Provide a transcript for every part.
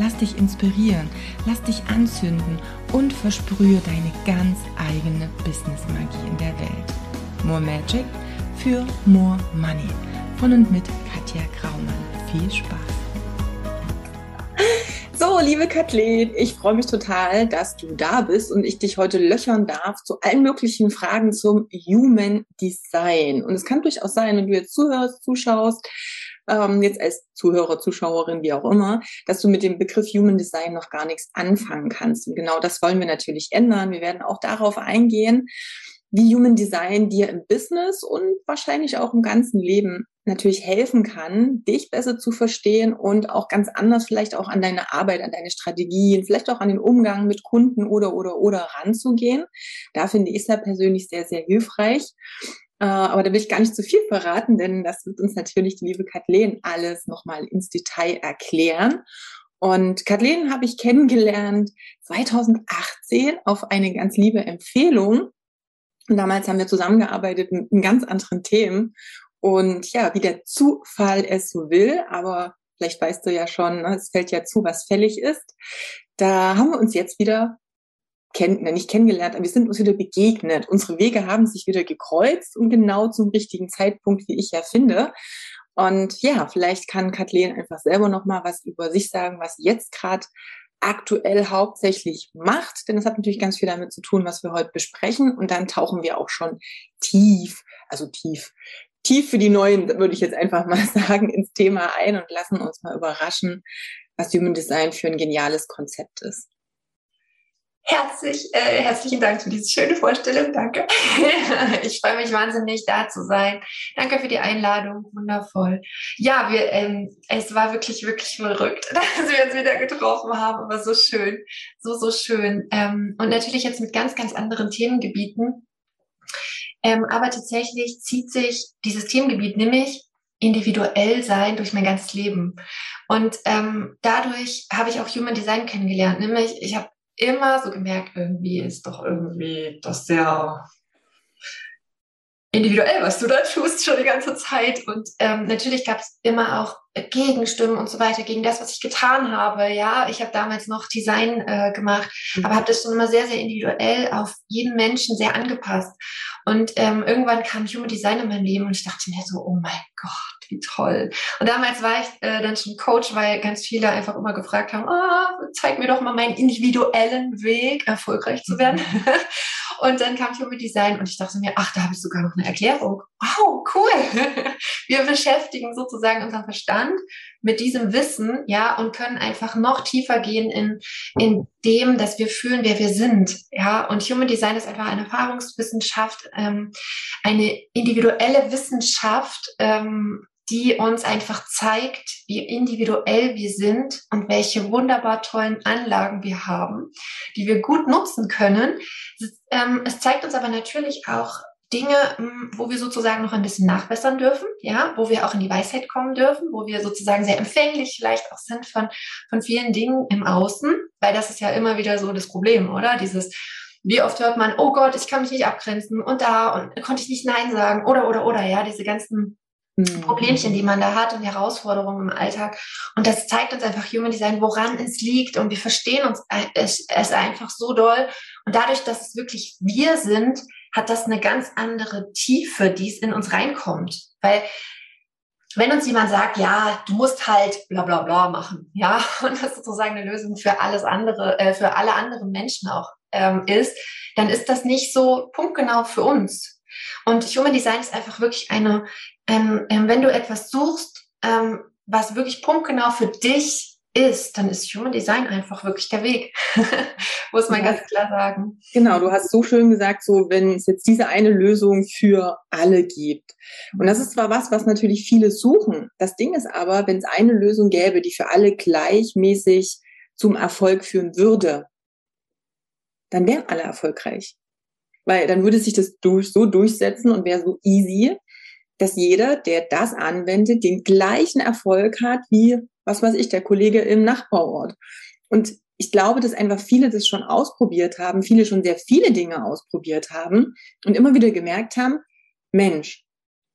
Lass dich inspirieren, lass dich anzünden und versprühe deine ganz eigene Business-Magie in der Welt. More Magic für More Money. Von und mit Katja Graumann. Viel Spaß! So, liebe Kathleen, ich freue mich total, dass du da bist und ich dich heute löchern darf zu allen möglichen Fragen zum Human Design. Und es kann durchaus sein, wenn du jetzt zuhörst, zuschaust, ähm, jetzt als Zuhörer, Zuschauerin, wie auch immer, dass du mit dem Begriff Human Design noch gar nichts anfangen kannst. Und genau das wollen wir natürlich ändern. Wir werden auch darauf eingehen, wie Human Design dir im Business und wahrscheinlich auch im ganzen Leben natürlich helfen kann, dich besser zu verstehen und auch ganz anders vielleicht auch an deine Arbeit, an deine Strategien, vielleicht auch an den Umgang mit Kunden oder oder oder ranzugehen. Da finde ich es ja persönlich sehr, sehr hilfreich. Äh, aber da will ich gar nicht zu viel verraten, denn das wird uns natürlich die liebe Kathleen alles nochmal ins Detail erklären. Und Kathleen habe ich kennengelernt 2018 auf eine ganz liebe Empfehlung. Und damals haben wir zusammengearbeitet mit, mit ganz anderen Themen. Und ja, wie der Zufall es so will, aber vielleicht weißt du ja schon, ne, es fällt ja zu, was fällig ist. Da haben wir uns jetzt wieder kenn, nicht kennengelernt, aber wir sind uns wieder begegnet. Unsere Wege haben sich wieder gekreuzt und genau zum richtigen Zeitpunkt, wie ich ja finde. Und ja, vielleicht kann Kathleen einfach selber noch mal was über sich sagen, was sie jetzt gerade aktuell hauptsächlich macht, denn das hat natürlich ganz viel damit zu tun, was wir heute besprechen. Und dann tauchen wir auch schon tief, also tief, tief für die Neuen, würde ich jetzt einfach mal sagen, ins Thema ein und lassen uns mal überraschen, was Human Design für ein geniales Konzept ist. Herzlich, äh, herzlichen Dank für diese schöne Vorstellung. Danke. ich freue mich wahnsinnig, da zu sein. Danke für die Einladung. Wundervoll. Ja, wir, ähm, es war wirklich, wirklich verrückt, dass wir uns wieder getroffen haben. Aber so schön. So, so schön. Ähm, und natürlich jetzt mit ganz, ganz anderen Themengebieten. Ähm, aber tatsächlich zieht sich dieses Themengebiet nämlich individuell sein durch mein ganzes Leben. Und ähm, dadurch habe ich auch Human Design kennengelernt. Nämlich, ich habe immer so gemerkt, irgendwie ist doch irgendwie das sehr individuell, was du da tust, schon die ganze Zeit. Und ähm, natürlich gab es immer auch Gegenstimmen und so weiter gegen das, was ich getan habe. Ja, ich habe damals noch Design äh, gemacht, mhm. aber habe das schon immer sehr, sehr individuell auf jeden Menschen sehr angepasst. Und ähm, irgendwann kam Human Design in mein Leben und ich dachte mir so, oh mein Gott, wie toll. Und damals war ich äh, dann schon Coach, weil ganz viele einfach immer gefragt haben, oh, zeig mir doch mal meinen individuellen Weg, erfolgreich zu werden. Mhm. und dann kam Human Design und ich dachte mir, ach, da habe ich sogar noch eine Erklärung. Wow, cool. Wir beschäftigen sozusagen unseren Verstand mit diesem Wissen, ja, und können einfach noch tiefer gehen in, in dem, dass wir fühlen, wer wir sind, ja. Und Human Design ist einfach eine Erfahrungswissenschaft, ähm, eine individuelle Wissenschaft, ähm, die uns einfach zeigt, wie individuell wir sind und welche wunderbar tollen Anlagen wir haben, die wir gut nutzen können. Es, ähm, zeigt uns aber natürlich auch Dinge, hm, wo wir sozusagen noch ein bisschen nachbessern dürfen, ja, wo wir auch in die Weisheit kommen dürfen, wo wir sozusagen sehr empfänglich vielleicht auch sind von, von vielen Dingen im Außen, weil das ist ja immer wieder so das Problem, oder? Dieses, wie oft hört man, oh Gott, ich kann mich nicht abgrenzen und da und konnte ich nicht Nein sagen oder, oder, oder, ja, diese ganzen. Problemchen, die man da hat und Herausforderungen im Alltag. Und das zeigt uns einfach Human Design, woran es liegt. Und wir verstehen uns es, es einfach so doll. Und dadurch, dass es wirklich wir sind, hat das eine ganz andere Tiefe, die es in uns reinkommt. Weil wenn uns jemand sagt, ja, du musst halt bla bla bla machen, ja, und das sozusagen eine Lösung für alles andere, äh, für alle anderen Menschen auch ähm, ist, dann ist das nicht so punktgenau für uns. Und Human Design ist einfach wirklich eine, ähm, ähm, wenn du etwas suchst, ähm, was wirklich punktgenau für dich ist, dann ist Human Design einfach wirklich der Weg. Muss man ja. ganz klar sagen. Genau, du hast so schön gesagt, so wenn es jetzt diese eine Lösung für alle gibt. Und das ist zwar was, was natürlich viele suchen. Das Ding ist aber, wenn es eine Lösung gäbe, die für alle gleichmäßig zum Erfolg führen würde, dann wären alle erfolgreich. Weil dann würde sich das durch, so durchsetzen und wäre so easy, dass jeder, der das anwendet, den gleichen Erfolg hat wie, was weiß ich, der Kollege im Nachbarort. Und ich glaube, dass einfach viele das schon ausprobiert haben, viele schon sehr viele Dinge ausprobiert haben und immer wieder gemerkt haben, Mensch,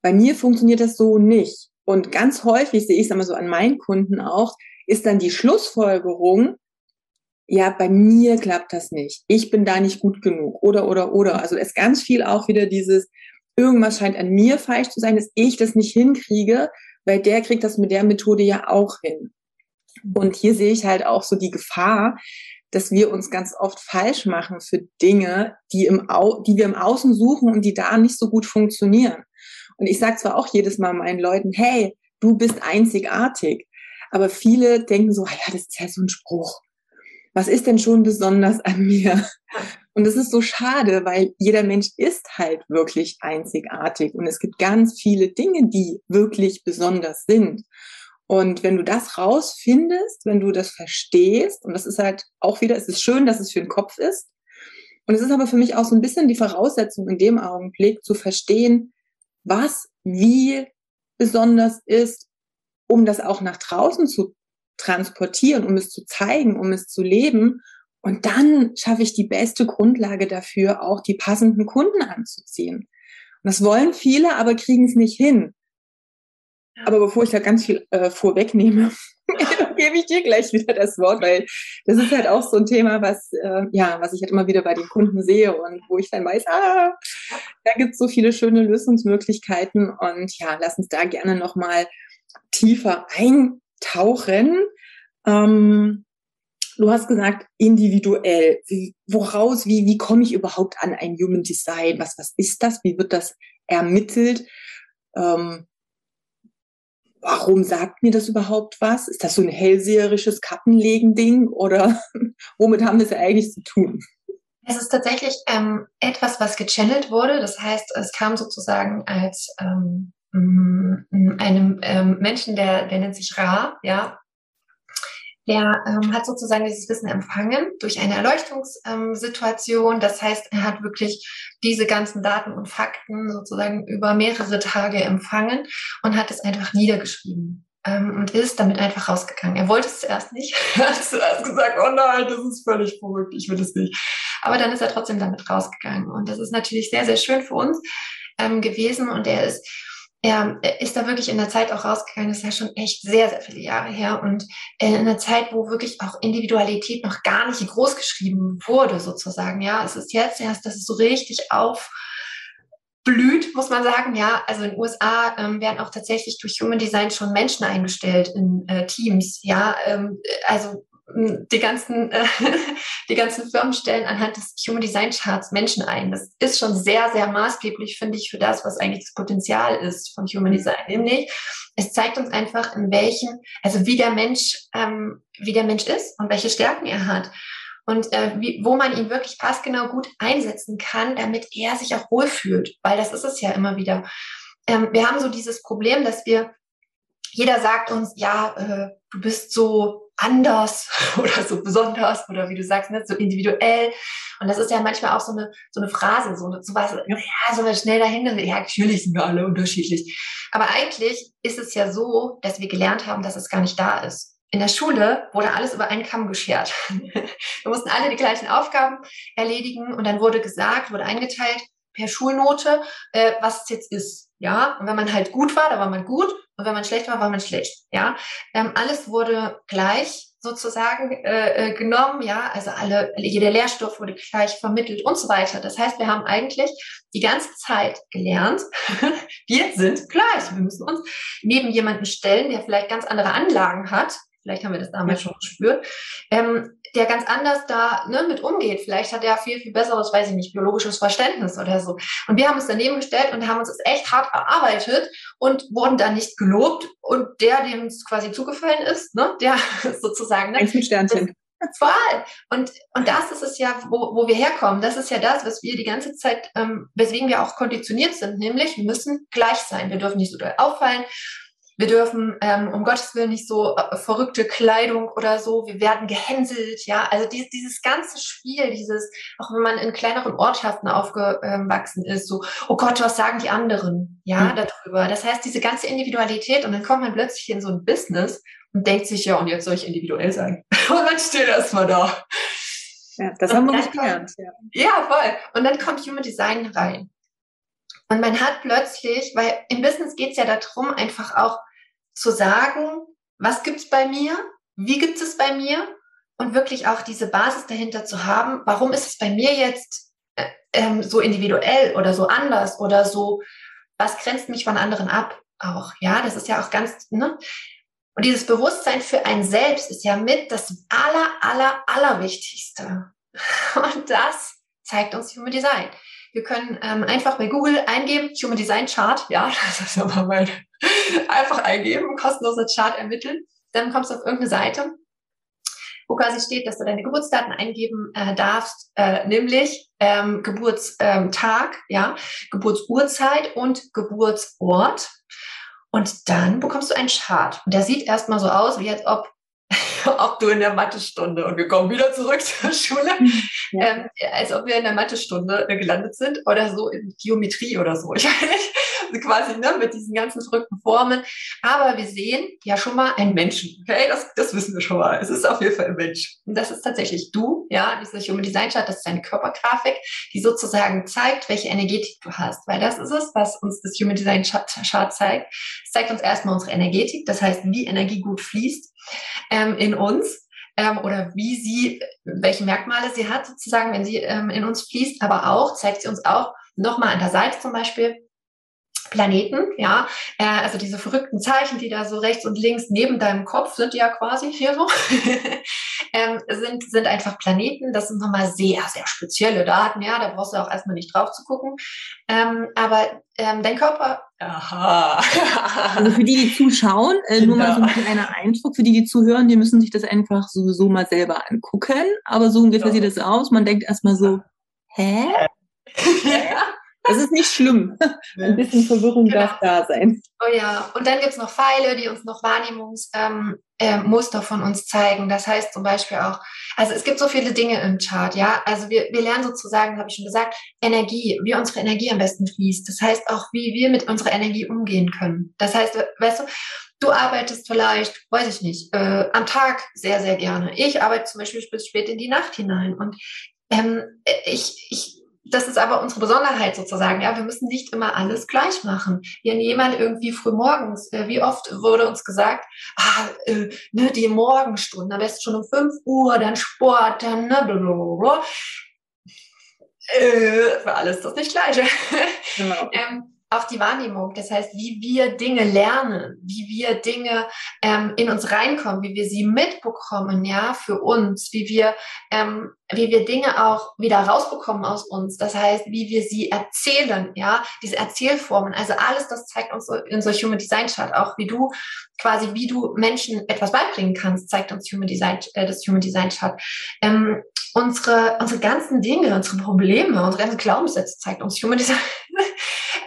bei mir funktioniert das so nicht. Und ganz häufig sehe ich es einmal so an meinen Kunden auch, ist dann die Schlussfolgerung, ja, bei mir klappt das nicht. Ich bin da nicht gut genug. Oder, oder, oder. Also es ist ganz viel auch wieder dieses, irgendwas scheint an mir falsch zu sein, dass ich das nicht hinkriege, weil der kriegt das mit der Methode ja auch hin. Und hier sehe ich halt auch so die Gefahr, dass wir uns ganz oft falsch machen für Dinge, die, im Au die wir im Außen suchen und die da nicht so gut funktionieren. Und ich sage zwar auch jedes Mal meinen Leuten, hey, du bist einzigartig. Aber viele denken so, ah ja, das ist ja so ein Spruch was ist denn schon besonders an mir? Und das ist so schade, weil jeder Mensch ist halt wirklich einzigartig und es gibt ganz viele Dinge, die wirklich besonders sind. Und wenn du das rausfindest, wenn du das verstehst, und das ist halt auch wieder, es ist schön, dass es für den Kopf ist. Und es ist aber für mich auch so ein bisschen die Voraussetzung in dem Augenblick zu verstehen, was wie besonders ist, um das auch nach draußen zu transportieren, um es zu zeigen, um es zu leben. Und dann schaffe ich die beste Grundlage dafür, auch die passenden Kunden anzuziehen. Und das wollen viele, aber kriegen es nicht hin. Aber bevor ich da ganz viel äh, vorwegnehme, gebe ich dir gleich wieder das Wort, weil das ist halt auch so ein Thema, was äh, ja, was ich halt immer wieder bei den Kunden sehe und wo ich dann weiß, ah, da gibt es so viele schöne Lösungsmöglichkeiten und ja, lass uns da gerne noch mal tiefer ein tauchen. Ähm, du hast gesagt, individuell. Wie, woraus, wie, wie komme ich überhaupt an ein Human Design? Was, was ist das? Wie wird das ermittelt? Ähm, warum sagt mir das überhaupt was? Ist das so ein hellseherisches Kappenlegen-Ding oder womit haben wir es eigentlich zu tun? Es ist tatsächlich ähm, etwas, was gechannelt wurde. Das heißt, es kam sozusagen als ähm, einem ähm, Menschen, der, der nennt sich Ra, ja, der ähm, hat sozusagen dieses Wissen empfangen durch eine Erleuchtungssituation. Ähm, das heißt, er hat wirklich diese ganzen Daten und Fakten sozusagen über mehrere Tage empfangen und hat es einfach niedergeschrieben ähm, und ist damit einfach rausgegangen. Er wollte es zuerst nicht. Er hat zuerst gesagt, oh nein, das ist völlig verrückt, ich will es nicht. Aber dann ist er trotzdem damit rausgegangen. Und das ist natürlich sehr, sehr schön für uns ähm, gewesen. Und er ist er ist da wirklich in der Zeit auch rausgegangen, das ist ja schon echt sehr, sehr viele Jahre her und äh, in einer Zeit, wo wirklich auch Individualität noch gar nicht groß geschrieben wurde, sozusagen. Ja, es ist jetzt erst, dass es so richtig aufblüht, muss man sagen. Ja, also in den USA ähm, werden auch tatsächlich durch Human Design schon Menschen eingestellt in äh, Teams. Ja, ähm, also die ganzen, äh, die ganzen Firmen stellen anhand des Human Design Charts Menschen ein. Das ist schon sehr, sehr maßgeblich, finde ich, für das, was eigentlich das Potenzial ist von Human mhm. Design. Nämlich, es zeigt uns einfach, in welchen, also wie der Mensch, ähm, wie der Mensch ist und welche Stärken er hat. Und äh, wie, wo man ihn wirklich passgenau gut einsetzen kann, damit er sich auch wohlfühlt. Weil das ist es ja immer wieder. Ähm, wir haben so dieses Problem, dass wir, jeder sagt uns, ja, äh, du bist so anders oder so besonders oder wie du sagst, ne, so individuell. Und das ist ja manchmal auch so eine, so eine Phrase, so, so was, ja, so schnell dahin, ja, natürlich sind wir alle unterschiedlich. Aber eigentlich ist es ja so, dass wir gelernt haben, dass es gar nicht da ist. In der Schule wurde alles über einen Kamm geschert. wir mussten alle die gleichen Aufgaben erledigen und dann wurde gesagt, wurde eingeteilt per Schulnote, äh, was es jetzt ist. Ja, und wenn man halt gut war, da war man gut und wenn man schlecht war, war man schlecht. Ja, ähm, alles wurde gleich sozusagen äh, äh, genommen. Ja, also alle, jeder Lehrstoff wurde gleich vermittelt und so weiter. Das heißt, wir haben eigentlich die ganze Zeit gelernt, wir sind gleich. Wir müssen uns neben jemanden stellen, der vielleicht ganz andere Anlagen hat, vielleicht haben wir das damals schon gespürt, ähm, der ganz anders da ne, mit umgeht. Vielleicht hat er viel, viel besseres, weiß ich nicht, biologisches Verständnis oder so. Und wir haben uns daneben gestellt und haben uns das echt hart erarbeitet und wurden dann nicht gelobt. Und der, dem es quasi zugefallen ist, ne, der sozusagen. Ne, Eins mit Sternchen. Voll. Und, und das ist es ja, wo, wo wir herkommen. Das ist ja das, was wir die ganze Zeit, ähm, weswegen wir auch konditioniert sind, nämlich wir müssen gleich sein. Wir dürfen nicht so doll auffallen wir dürfen ähm, um Gottes Willen nicht so äh, verrückte Kleidung oder so, wir werden gehänselt, ja, also die, dieses ganze Spiel, dieses, auch wenn man in kleineren Ortschaften aufgewachsen ist, so, oh Gott, was sagen die anderen, ja, mhm. darüber. Das heißt, diese ganze Individualität und dann kommt man plötzlich in so ein Business und denkt sich, ja, und jetzt soll ich individuell sein. und dann steht erstmal da. Ja, das und haben wir nicht gelernt. Ja. ja, voll. Und dann kommt Human Design rein. Und man hat plötzlich, weil im Business geht es ja darum, einfach auch zu sagen, was gibt's bei mir, wie gibt es bei mir und wirklich auch diese Basis dahinter zu haben, warum ist es bei mir jetzt äh, ähm, so individuell oder so anders oder so, was grenzt mich von anderen ab auch, ja, das ist ja auch ganz, ne? Und dieses Bewusstsein für ein Selbst ist ja mit das aller, aller, allerwichtigste. Und das zeigt uns Human Design. Wir können ähm, einfach bei Google eingeben, Human Design Chart, ja, das ist aber mein, einfach eingeben, kostenloser Chart ermitteln. Dann kommst du auf irgendeine Seite, wo quasi steht, dass du deine Geburtsdaten eingeben äh, darfst, äh, nämlich ähm, Geburtstag, ähm, ja, Geburtsurzeit und Geburtsort. Und dann bekommst du einen Chart. Und der sieht erstmal so aus, wie als ob ob du in der Mathestunde und wir kommen wieder zurück zur Schule, ja. ähm, als ob wir in der Mathestunde gelandet sind oder so in Geometrie oder so. Ich weiß nicht, quasi ne, mit diesen ganzen verrückten Formen. Aber wir sehen ja schon mal einen Menschen. Okay, das, das wissen wir schon mal. Es ist auf jeden Fall ein Mensch. Und das ist tatsächlich du, ja, dieser Human Design Chart, das ist eine Körpergrafik, die sozusagen zeigt, welche Energetik du hast. Weil das ist es, was uns das Human Design Chart zeigt. Es zeigt uns erstmal unsere Energetik, das heißt, wie Energie gut fließt ähm, in uns ähm, oder wie sie, welche Merkmale sie hat sozusagen, wenn sie ähm, in uns fließt, aber auch zeigt sie uns auch nochmal an der Seite zum Beispiel, Planeten, ja, äh, also diese verrückten Zeichen, die da so rechts und links neben deinem Kopf sind, ja quasi hier so, ähm, sind, sind einfach Planeten. Das sind nochmal sehr, sehr spezielle Daten, ja, da brauchst du auch erstmal nicht drauf zu gucken. Ähm, aber ähm, dein Körper, aha. also für die, die zuschauen, äh, nur mal so ein kleiner Eindruck, für die, die zuhören, die müssen sich das einfach sowieso mal selber angucken, aber so ungefähr ja. sieht es aus. Man denkt erstmal so, hä? ja. Es ist nicht schlimm. Ein bisschen Verwirrung genau. darf da sein. Oh ja, und dann gibt es noch Pfeile, die uns noch Wahrnehmungsmuster ähm, äh, von uns zeigen. Das heißt zum Beispiel auch, also es gibt so viele Dinge im Chart, ja. Also wir, wir lernen sozusagen, habe ich schon gesagt, Energie, wie unsere Energie am besten fließt. Das heißt auch, wie wir mit unserer Energie umgehen können. Das heißt, weißt du, Du arbeitest vielleicht, weiß ich nicht, äh, am Tag sehr, sehr gerne. Ich arbeite zum Beispiel bis spät in die Nacht hinein. Und ähm, ich, ich das ist aber unsere Besonderheit sozusagen. Ja, wir müssen nicht immer alles gleich machen. Wenn jemand irgendwie früh morgens, äh, wie oft wurde uns gesagt, ah, äh, ne, die Morgenstunden, am besten schon um 5 Uhr, dann Sport, dann ne, blablabla. Äh, für alles das nicht gleiche. Genau. ähm, auch die Wahrnehmung, das heißt, wie wir Dinge lernen, wie wir Dinge ähm, in uns reinkommen, wie wir sie mitbekommen, ja, für uns, wie wir, ähm, wie wir Dinge auch wieder rausbekommen aus uns. Das heißt, wie wir sie erzählen, ja, diese Erzählformen. Also alles, das zeigt uns so Human Design Chart auch, wie du quasi, wie du Menschen etwas beibringen kannst, zeigt uns Human Design, äh, das Human Design Chart. Ähm, unsere, unsere ganzen Dinge, unsere Probleme, unsere ganzen Glaubenssätze zeigt uns Human Design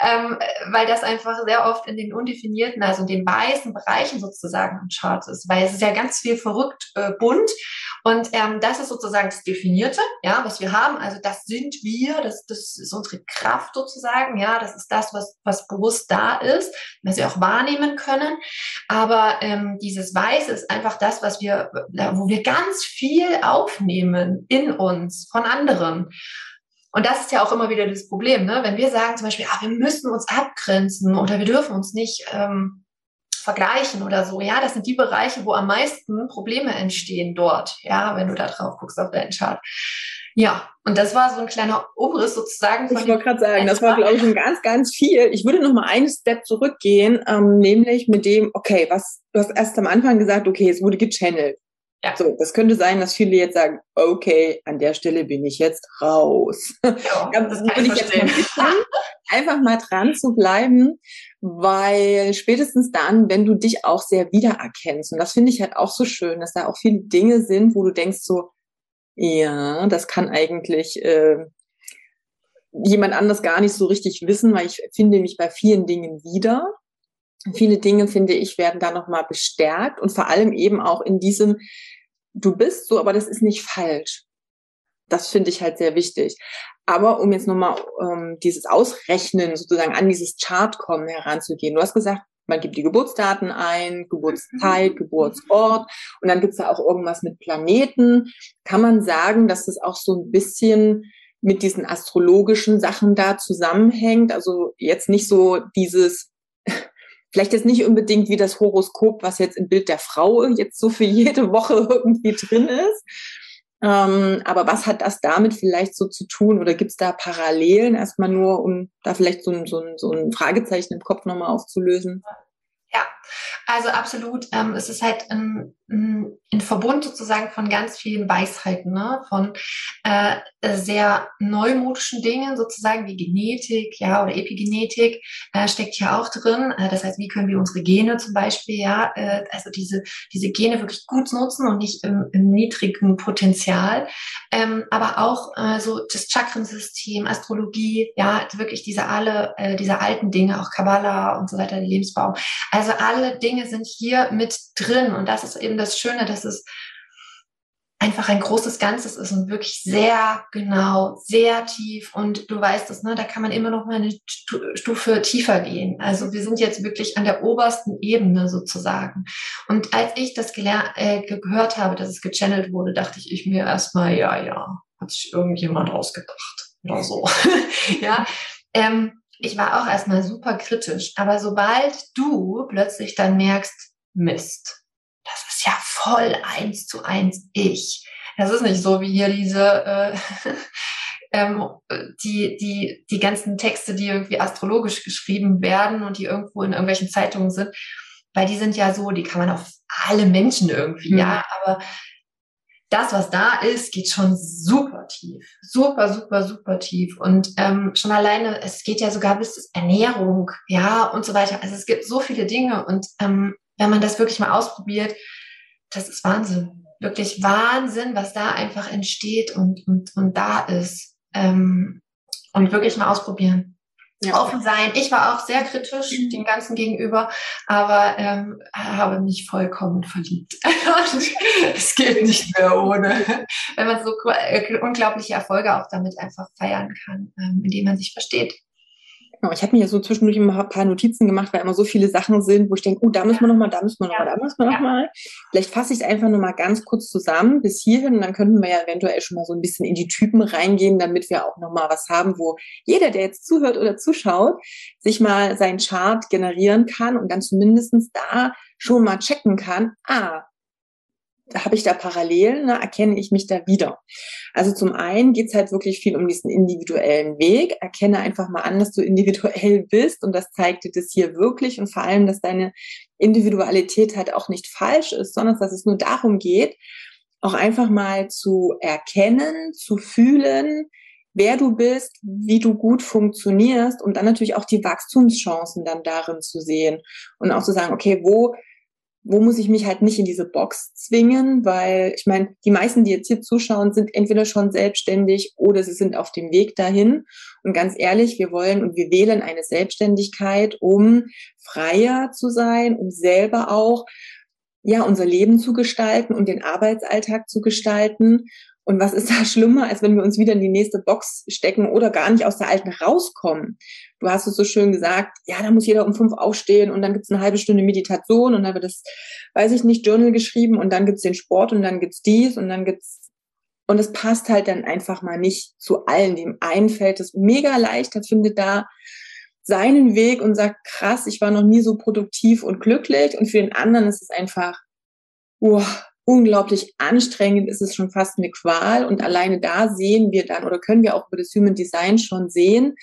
ähm, weil das einfach sehr oft in den undefinierten, also in den weißen Bereichen sozusagen im Chart ist, weil es ist ja ganz viel verrückt äh, bunt und ähm, das ist sozusagen das Definierte, ja, was wir haben. Also das sind wir, das, das ist unsere Kraft sozusagen, ja, das ist das, was, was bewusst da ist, was wir auch wahrnehmen können. Aber ähm, dieses Weiße ist einfach das, was wir, wo wir ganz viel aufnehmen in uns von anderen. Und das ist ja auch immer wieder das Problem, ne? wenn wir sagen zum Beispiel, ah, wir müssen uns abgrenzen oder wir dürfen uns nicht ähm, vergleichen oder so. Ja, das sind die Bereiche, wo am meisten Probleme entstehen dort. Ja, wenn du da drauf guckst auf deinen Chart. Ja, und das war so ein kleiner Umriss sozusagen. Von ich wollte gerade sagen, das war, glaube ich, ein ganz, ganz viel. Ich würde noch mal einen Step zurückgehen, ähm, nämlich mit dem, okay, was, du hast erst am Anfang gesagt, okay, es wurde gechannelt. Ja. So, das könnte sein, dass viele jetzt sagen, okay, an der Stelle bin ich jetzt raus. Ja, das kann ich, ich jetzt mal einfach mal dran zu bleiben, weil spätestens dann, wenn du dich auch sehr wiedererkennst, und das finde ich halt auch so schön, dass da auch viele Dinge sind, wo du denkst so, ja, das kann eigentlich äh, jemand anders gar nicht so richtig wissen, weil ich finde mich bei vielen Dingen wieder. viele Dinge, finde ich, werden da nochmal bestärkt und vor allem eben auch in diesem, du bist so, aber das ist nicht falsch. Das finde ich halt sehr wichtig. Aber um jetzt nochmal ähm, dieses Ausrechnen sozusagen an dieses Chart kommen heranzugehen. Du hast gesagt, man gibt die Geburtsdaten ein, Geburtszeit, mhm. Geburtsort und dann gibt's da auch irgendwas mit Planeten. Kann man sagen, dass das auch so ein bisschen mit diesen astrologischen Sachen da zusammenhängt? Also jetzt nicht so dieses, vielleicht jetzt nicht unbedingt wie das Horoskop, was jetzt im Bild der Frau jetzt so für jede Woche irgendwie drin ist, ähm, aber was hat das damit vielleicht so zu tun oder gibt es da Parallelen erstmal nur, um da vielleicht so ein, so ein, so ein Fragezeichen im Kopf nochmal aufzulösen? Ja, also absolut. Ähm, es ist halt ein, ein, Verbund sozusagen von ganz vielen Weisheiten, ne? von äh, sehr neumodischen Dingen, sozusagen wie Genetik, ja, oder Epigenetik äh, steckt hier auch drin. Äh, das heißt, wie können wir unsere Gene zum Beispiel, ja, äh, also diese, diese Gene wirklich gut nutzen und nicht im, im niedrigen Potenzial. Ähm, aber auch äh, so das Chakrensystem, Astrologie, ja, wirklich diese alle, äh, diese alten Dinge, auch Kabbalah und so weiter, der Lebensbaum. Also alle Dinge sind hier mit drin und das ist eben das Schöne, dass es einfach ein großes Ganzes ist und wirklich sehr genau, sehr tief und du weißt es, ne, da kann man immer noch mal eine Stufe tiefer gehen. Also wir sind jetzt wirklich an der obersten Ebene sozusagen. Und als ich das äh, gehört habe, dass es gechannelt wurde, dachte ich, ich mir erstmal, ja, ja, hat sich irgendjemand ausgedacht oder so. ja, ähm, ich war auch erstmal super kritisch, aber sobald du plötzlich dann merkst, Mist, das ist ja voll eins zu eins ich. Das ist nicht so wie hier diese, äh, ähm, die, die, die ganzen Texte, die irgendwie astrologisch geschrieben werden und die irgendwo in irgendwelchen Zeitungen sind, weil die sind ja so, die kann man auf alle Menschen irgendwie, mhm. ja, aber das, was da ist, geht schon super tief. Super, super, super tief. Und ähm, schon alleine, es geht ja sogar bis Ernährung, ja, und so weiter. Also es gibt so viele Dinge. Und ähm, wenn man das wirklich mal ausprobiert, das ist Wahnsinn. Wirklich Wahnsinn, was da einfach entsteht und, und, und da ist. Ähm, und wirklich mal ausprobieren ja. offen sein. Ich war auch sehr kritisch mhm. dem Ganzen gegenüber, aber ähm, habe mich vollkommen verliebt. es geht nicht mehr ohne, wenn man so äh, unglaubliche Erfolge auch damit einfach feiern kann, ähm, indem man sich versteht. Genau, ich habe mir ja so zwischendurch immer ein paar Notizen gemacht, weil immer so viele Sachen sind, wo ich denke, oh, da müssen wir nochmal, da müssen wir nochmal, ja. da müssen wir nochmal. Ja. Vielleicht fasse ich es einfach nochmal ganz kurz zusammen bis hierhin und dann könnten wir ja eventuell schon mal so ein bisschen in die Typen reingehen, damit wir auch nochmal was haben, wo jeder, der jetzt zuhört oder zuschaut, sich mal seinen Chart generieren kann und dann zumindestens da schon mal checken kann, ah, habe ich da Parallelen, ne, erkenne ich mich da wieder. Also zum einen geht's halt wirklich viel um diesen individuellen Weg. Erkenne einfach mal an, dass du individuell bist und das zeigt dir das hier wirklich und vor allem, dass deine Individualität halt auch nicht falsch ist, sondern dass es nur darum geht, auch einfach mal zu erkennen, zu fühlen, wer du bist, wie du gut funktionierst und dann natürlich auch die Wachstumschancen dann darin zu sehen und auch zu sagen, okay, wo wo muss ich mich halt nicht in diese Box zwingen, weil ich meine, die meisten, die jetzt hier zuschauen, sind entweder schon selbstständig oder sie sind auf dem Weg dahin. Und ganz ehrlich, wir wollen und wir wählen eine Selbstständigkeit, um freier zu sein, um selber auch ja unser Leben zu gestalten und den Arbeitsalltag zu gestalten. Und was ist da schlimmer, als wenn wir uns wieder in die nächste Box stecken oder gar nicht aus der alten rauskommen? du hast es so schön gesagt, ja, da muss jeder um fünf aufstehen und dann gibt's eine halbe Stunde Meditation und dann wird das, weiß ich nicht, Journal geschrieben und dann gibt's den Sport und dann gibt's dies und dann gibt's und es passt halt dann einfach mal nicht zu allen. Dem einen fällt es mega leicht, der findet da seinen Weg und sagt, krass, ich war noch nie so produktiv und glücklich. Und für den anderen ist es einfach, wow, unglaublich anstrengend, ist es schon fast eine Qual. Und alleine da sehen wir dann oder können wir auch über das Human Design schon sehen,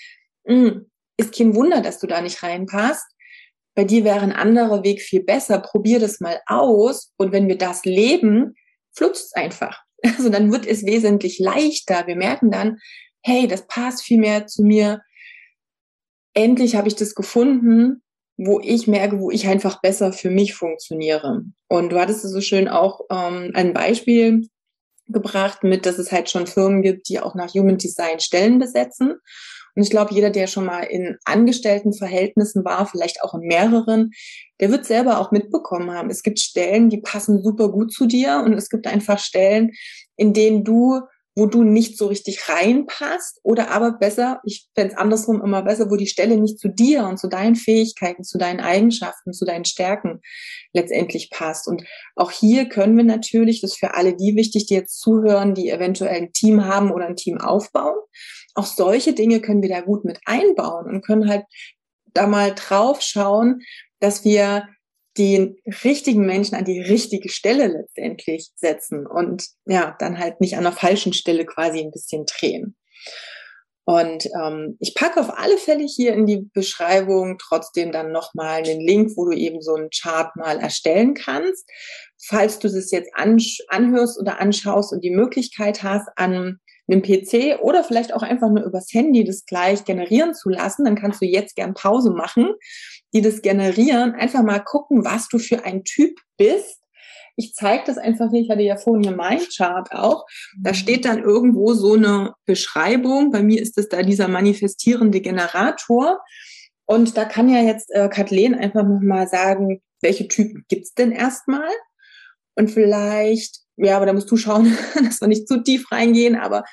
hm, ist kein Wunder, dass du da nicht reinpasst. Bei dir wäre ein anderer Weg viel besser. Probier das mal aus. Und wenn wir das leben, flutscht es einfach. Also dann wird es wesentlich leichter. Wir merken dann, hey, das passt viel mehr zu mir. Endlich habe ich das gefunden, wo ich merke, wo ich einfach besser für mich funktioniere. Und du hattest so schön auch ähm, ein Beispiel gebracht mit, dass es halt schon Firmen gibt, die auch nach Human Design Stellen besetzen. Und ich glaube, jeder, der schon mal in Angestelltenverhältnissen war, vielleicht auch in mehreren, der wird selber auch mitbekommen haben. Es gibt Stellen, die passen super gut zu dir und es gibt einfach Stellen, in denen du wo du nicht so richtig reinpasst oder aber besser, ich fände es andersrum immer besser, wo die Stelle nicht zu dir und zu deinen Fähigkeiten, zu deinen Eigenschaften, zu deinen Stärken letztendlich passt. Und auch hier können wir natürlich, das ist für alle die wichtig, die jetzt zuhören, die eventuell ein Team haben oder ein Team aufbauen, auch solche Dinge können wir da gut mit einbauen und können halt da mal drauf schauen, dass wir den richtigen Menschen an die richtige Stelle letztendlich setzen und ja, dann halt nicht an der falschen Stelle quasi ein bisschen drehen. Und ähm, ich packe auf alle Fälle hier in die Beschreibung trotzdem dann nochmal einen Link, wo du eben so einen Chart mal erstellen kannst. Falls du das jetzt anhörst oder anschaust und die Möglichkeit hast, an einem PC oder vielleicht auch einfach nur übers Handy das gleich generieren zu lassen, dann kannst du jetzt gern Pause machen, die das generieren, einfach mal gucken, was du für ein Typ bist. Ich zeige das einfach hier, ich hatte ja vorhin hier mein Chart auch. Da mhm. steht dann irgendwo so eine Beschreibung. Bei mir ist es da dieser manifestierende Generator. Und da kann ja jetzt äh, Kathleen einfach nochmal sagen, welche Typen gibt's denn erstmal? Und vielleicht ja, aber da musst du schauen, dass wir nicht zu tief reingehen. Aber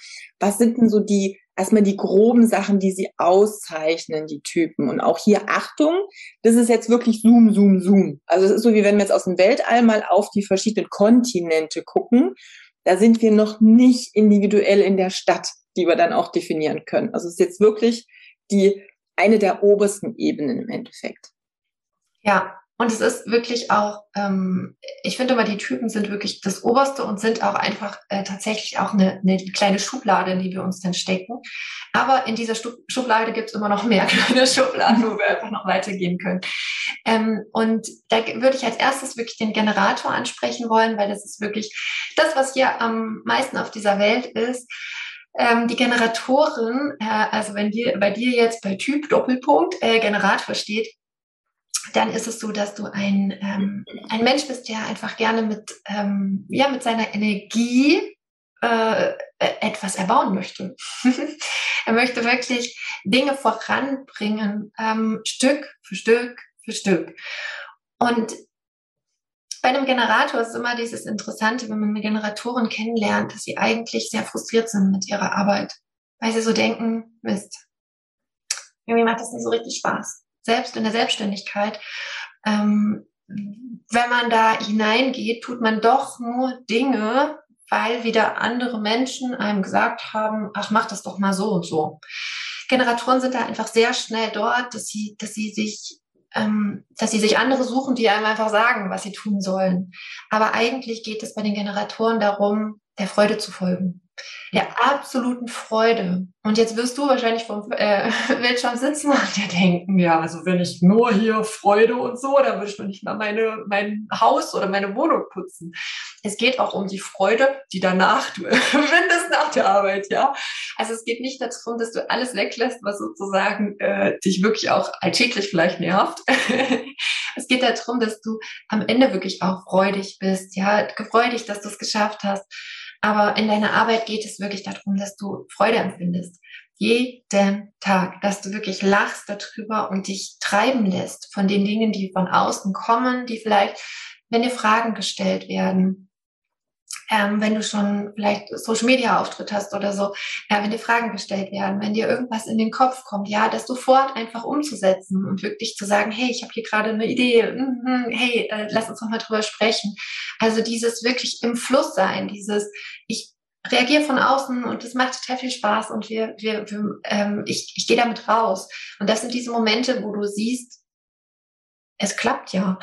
was sind denn so die, erstmal die groben Sachen, die sie auszeichnen, die Typen? Und auch hier Achtung, das ist jetzt wirklich Zoom, Zoom, Zoom. Also es ist so, wie wenn wir jetzt aus dem Weltall mal auf die verschiedenen Kontinente gucken. Da sind wir noch nicht individuell in der Stadt, die wir dann auch definieren können. Also es ist jetzt wirklich die, eine der obersten Ebenen im Endeffekt. Ja, und es ist wirklich auch, ähm, ich finde immer, die Typen sind wirklich das Oberste und sind auch einfach äh, tatsächlich auch eine, eine kleine Schublade, in die wir uns dann stecken. Aber in dieser Stub Schublade gibt es immer noch mehr kleine Schubladen, wo wir einfach noch weitergehen können. Ähm, und da würde ich als erstes wirklich den Generator ansprechen wollen, weil das ist wirklich das, was hier am meisten auf dieser Welt ist. Ähm, die Generatoren, äh, also wenn dir, bei dir jetzt bei Typ Doppelpunkt äh, Generator steht, dann ist es so, dass du ein, ähm, ein Mensch bist, der einfach gerne mit, ähm, ja, mit seiner Energie äh, etwas erbauen möchte. er möchte wirklich Dinge voranbringen, ähm, Stück für Stück für Stück. Und bei einem Generator ist immer dieses Interessante, wenn man eine Generatorin kennenlernt, dass sie eigentlich sehr frustriert sind mit ihrer Arbeit, weil sie so denken, Mist, irgendwie macht das nicht so richtig Spaß selbst in der Selbstständigkeit, ähm, wenn man da hineingeht, tut man doch nur Dinge, weil wieder andere Menschen einem gesagt haben, ach, mach das doch mal so und so. Generatoren sind da einfach sehr schnell dort, dass sie, dass sie sich, ähm, dass sie sich andere suchen, die einem einfach sagen, was sie tun sollen. Aber eigentlich geht es bei den Generatoren darum, der Freude zu folgen der absoluten Freude. Und jetzt wirst du wahrscheinlich vom äh, Bildschirm sitzen und dir denken, ja, also wenn ich nur hier Freude und so, dann würde ich noch nicht mal meine, mein Haus oder meine Wohnung putzen. Es geht auch um die Freude, die danach du findest nach der Arbeit, ja. Also es geht nicht darum, dass du alles weglässt, was sozusagen äh, dich wirklich auch alltäglich vielleicht nervt. es geht darum, dass du am Ende wirklich auch freudig bist, ja, freudig, dass du es geschafft hast aber in deiner Arbeit geht es wirklich darum, dass du Freude empfindest. Jeden Tag, dass du wirklich lachst darüber und dich treiben lässt von den Dingen, die von außen kommen, die vielleicht, wenn dir Fragen gestellt werden, ähm, wenn du schon vielleicht Social Media Auftritt hast oder so, ja, wenn dir Fragen gestellt werden, wenn dir irgendwas in den Kopf kommt, ja, das sofort einfach umzusetzen und wirklich zu sagen, hey, ich habe hier gerade eine Idee, mhm, hey, äh, lass uns noch mal drüber sprechen. Also dieses wirklich im Fluss sein, dieses ich reagiere von außen und das macht total viel Spaß und wir, wir, wir ähm, ich, ich gehe damit raus. Und das sind diese Momente, wo du siehst, es klappt ja.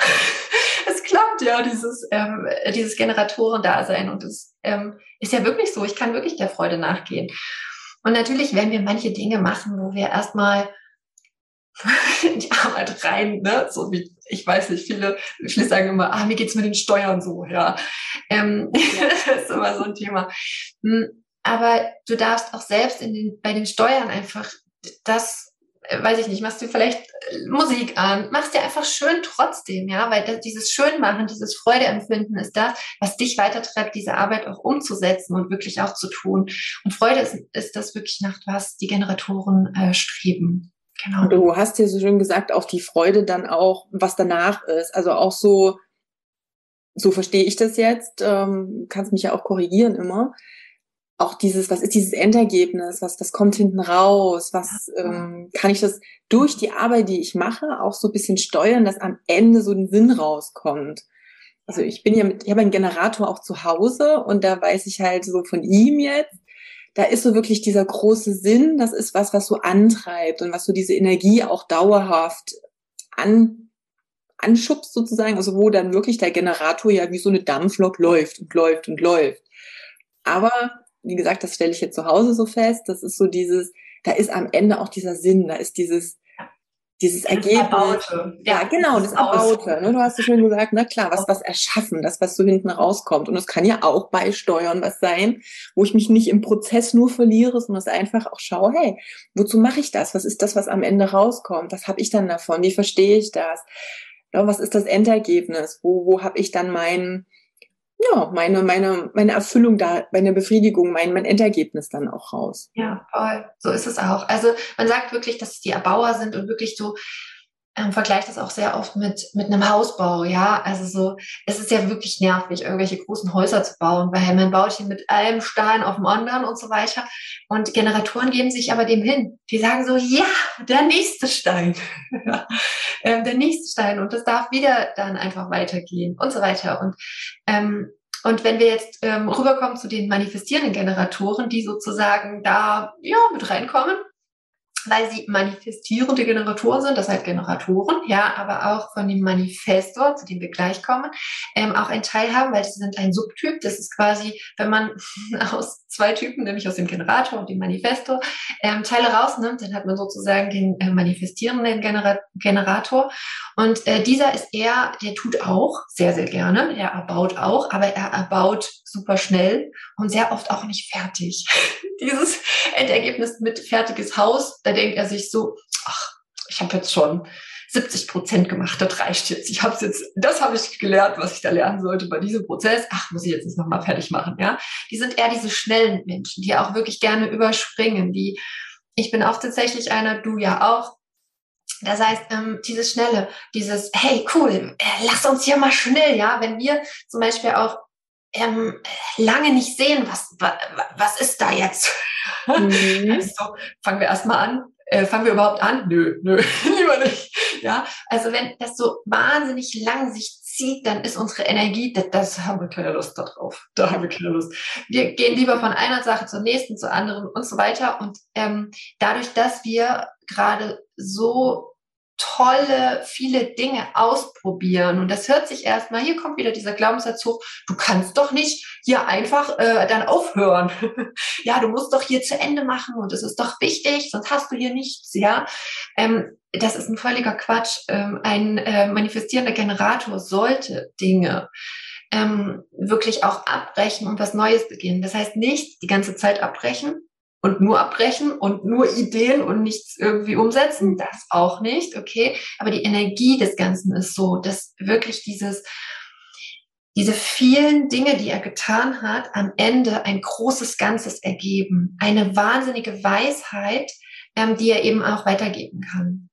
Es klappt ja, dieses, ähm, dieses Generatoren-Dasein. Und es ähm, ist ja wirklich so, ich kann wirklich der Freude nachgehen. Und natürlich werden wir manche Dinge machen, wo wir erstmal in die Arbeit rein, ne? so wie, ich weiß nicht, viele, viele sagen immer, ah, mir geht's mit den Steuern so, ja. Ähm, ja. das ist immer so ein Thema. Hm, aber du darfst auch selbst in den, bei den Steuern einfach das weiß ich nicht, machst du vielleicht äh, Musik an, machst dir einfach schön trotzdem, ja, weil das, dieses Schönmachen, dieses Freudeempfinden ist das, was dich weitertreibt, diese Arbeit auch umzusetzen und wirklich auch zu tun. Und Freude ist, ist das wirklich nach was die Generatoren äh, streben. Genau. Du hast ja so schön gesagt, auch die Freude dann auch, was danach ist. Also auch so, so verstehe ich das jetzt, ähm, kannst mich ja auch korrigieren immer. Auch dieses, was ist dieses Endergebnis, was, was kommt hinten raus, was ähm, kann ich das durch die Arbeit, die ich mache, auch so ein bisschen steuern, dass am Ende so ein Sinn rauskommt. Also ich bin ja mit, ich habe einen Generator auch zu Hause und da weiß ich halt so von ihm jetzt, da ist so wirklich dieser große Sinn, das ist was, was so antreibt und was so diese Energie auch dauerhaft an, anschubst sozusagen, also wo dann wirklich der Generator ja wie so eine Dampflok läuft und läuft und läuft. Aber wie gesagt, das stelle ich jetzt zu Hause so fest, das ist so dieses, da ist am Ende auch dieser Sinn, da ist dieses, dieses das Ergebnis. Erbaute. Ja, genau, das Erbaute. Ne? Du hast so schön gesagt, na klar, was, was erschaffen, das, was so hinten rauskommt. Und es kann ja auch beisteuern was sein, wo ich mich nicht im Prozess nur verliere, sondern es einfach auch schaue, hey, wozu mache ich das? Was ist das, was am Ende rauskommt? Was habe ich dann davon? Wie verstehe ich das? Ja, was ist das Endergebnis? Wo, wo habe ich dann meinen ja, meine, meine, meine Erfüllung da, meine Befriedigung, mein, mein Endergebnis dann auch raus. Ja, voll. So ist es auch. Also man sagt wirklich, dass es die Erbauer sind und wirklich so, ähm, vergleicht das auch sehr oft mit, mit einem Hausbau, ja. Also so, es ist ja wirklich nervig, irgendwelche großen Häuser zu bauen, weil man baut hier mit einem Stein auf dem anderen und so weiter. Und Generatoren geben sich aber dem hin. Die sagen so, ja, der nächste Stein. ähm, der nächste Stein. Und das darf wieder dann einfach weitergehen und so weiter. Und ähm, und wenn wir jetzt ähm, rüberkommen zu den manifestierenden Generatoren, die sozusagen da ja mit reinkommen, weil sie manifestierende Generatoren sind, das heißt Generatoren, ja, aber auch von dem Manifestor, zu dem wir gleich kommen, ähm, auch ein Teil haben, weil sie sind ein Subtyp. Das ist quasi, wenn man aus zwei Typen, nämlich aus dem Generator und dem Manifestor, ähm, Teile rausnimmt, dann hat man sozusagen den äh, manifestierenden Genera Generator. Und äh, dieser ist eher, der tut auch sehr, sehr gerne, der erbaut auch, aber er erbaut super schnell und sehr oft auch nicht fertig. Dieses Endergebnis mit fertiges Haus, denkt er sich so, ach, ich habe jetzt schon 70 Prozent gemacht, das reicht jetzt. Ich habe jetzt, das habe ich gelernt, was ich da lernen sollte bei diesem Prozess. Ach, muss ich jetzt noch mal fertig machen, ja? Die sind eher diese schnellen Menschen, die auch wirklich gerne überspringen. Die, ich bin auch tatsächlich einer, du ja auch. Das heißt, ähm, dieses Schnelle, dieses, hey, cool, äh, lass uns hier mal schnell, ja, wenn wir zum Beispiel auch ähm, lange nicht sehen, was, was ist da jetzt? Mhm. Also, fangen wir erstmal an. Äh, fangen wir überhaupt an? Nö, nö, lieber nicht. Ja, also wenn das so wahnsinnig lang sich zieht, dann ist unsere Energie, das, das haben wir keine Lust darauf. Da haben wir keine Lust. Wir gehen lieber von einer Sache zur nächsten, zur anderen und so weiter. Und ähm, dadurch, dass wir gerade so tolle, viele Dinge ausprobieren. Und das hört sich erstmal, hier kommt wieder dieser Glaubenssatz hoch, du kannst doch nicht hier einfach äh, dann aufhören. ja, du musst doch hier zu Ende machen und es ist doch wichtig, sonst hast du hier nichts, ja. Ähm, das ist ein völliger Quatsch. Ähm, ein äh, manifestierender Generator sollte Dinge ähm, wirklich auch abbrechen und was Neues beginnen. Das heißt nicht die ganze Zeit abbrechen, und nur abbrechen und nur Ideen und nichts irgendwie umsetzen, das auch nicht, okay. Aber die Energie des Ganzen ist so, dass wirklich dieses, diese vielen Dinge, die er getan hat, am Ende ein großes Ganzes ergeben. Eine wahnsinnige Weisheit, ähm, die er eben auch weitergeben kann.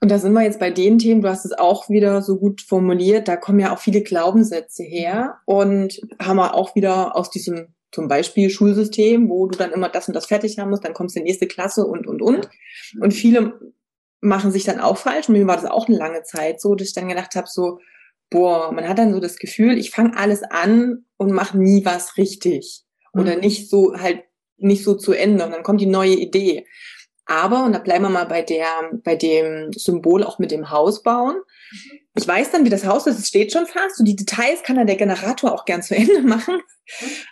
Und da sind wir jetzt bei den Themen, du hast es auch wieder so gut formuliert, da kommen ja auch viele Glaubenssätze her und haben wir auch wieder aus diesem zum Beispiel Schulsystem, wo du dann immer das und das fertig haben musst, dann kommst du in die nächste Klasse und, und, und. Und viele machen sich dann auch falsch. Und mir war das auch eine lange Zeit so, dass ich dann gedacht habe, so, boah, man hat dann so das Gefühl, ich fange alles an und mache nie was richtig. Oder mhm. nicht so halt nicht so zu Ende. Und dann kommt die neue Idee. Aber, und da bleiben wir mal bei der, bei dem Symbol auch mit dem Haus bauen. Ich weiß dann, wie das Haus ist, es steht schon fast und die Details kann dann der Generator auch gern zu Ende machen.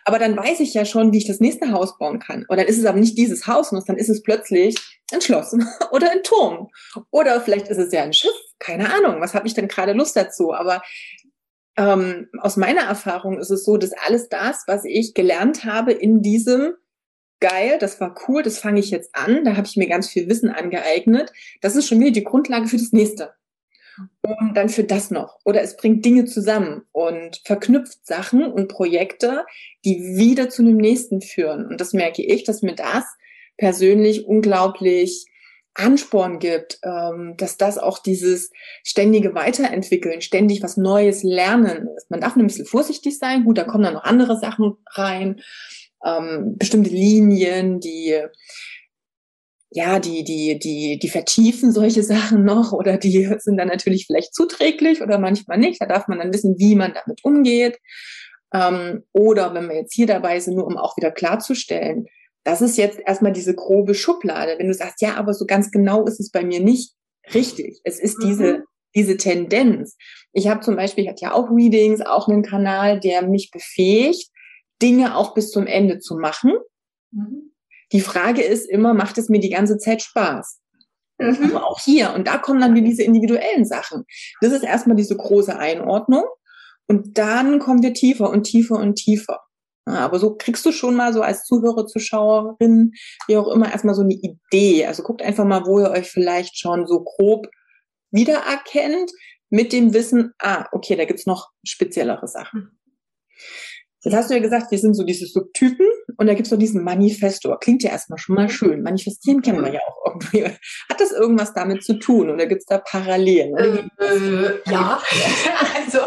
Aber dann weiß ich ja schon, wie ich das nächste Haus bauen kann. Und dann ist es aber nicht dieses Haus, sondern dann ist es plötzlich ein Schloss oder ein Turm. Oder vielleicht ist es ja ein Schiff, keine Ahnung. Was habe ich denn gerade Lust dazu? Aber ähm, aus meiner Erfahrung ist es so, dass alles das, was ich gelernt habe in diesem geil, das war cool, das fange ich jetzt an, da habe ich mir ganz viel Wissen angeeignet. Das ist schon wieder die Grundlage für das nächste. Und dann für das noch. Oder es bringt Dinge zusammen und verknüpft Sachen und Projekte, die wieder zu dem nächsten führen. Und das merke ich, dass mir das persönlich unglaublich Ansporn gibt, ähm, dass das auch dieses ständige Weiterentwickeln, ständig was Neues lernen ist. Man darf ein bisschen vorsichtig sein. Gut, da kommen dann noch andere Sachen rein, ähm, bestimmte Linien, die ja, die, die, die, die vertiefen solche Sachen noch oder die sind dann natürlich vielleicht zuträglich oder manchmal nicht. Da darf man dann wissen, wie man damit umgeht. Ähm, oder wenn wir jetzt hier dabei sind, nur um auch wieder klarzustellen, das ist jetzt erstmal diese grobe Schublade. Wenn du sagst, ja, aber so ganz genau ist es bei mir nicht richtig. Es ist mhm. diese, diese Tendenz. Ich habe zum Beispiel, ich hatte ja auch Readings, auch einen Kanal, der mich befähigt, Dinge auch bis zum Ende zu machen. Mhm. Die Frage ist immer, macht es mir die ganze Zeit Spaß? Mhm. Also auch hier. Und da kommen dann wieder diese individuellen Sachen. Das ist erstmal diese große Einordnung. Und dann kommen wir tiefer und tiefer und tiefer. Ja, aber so kriegst du schon mal so als Zuhörer, Zuschauerin, wie auch immer, erstmal so eine Idee. Also guckt einfach mal, wo ihr euch vielleicht schon so grob wiedererkennt, mit dem Wissen, ah, okay, da gibt's noch speziellere Sachen. Jetzt hast du ja gesagt, wir sind so diese Subtypen und da gibt's noch diesen Manifestor. Klingt ja erstmal schon mal schön. Manifestieren kennen wir ja auch irgendwie. Hat das irgendwas damit zu tun oder gibt's da Parallelen? Äh, ja, also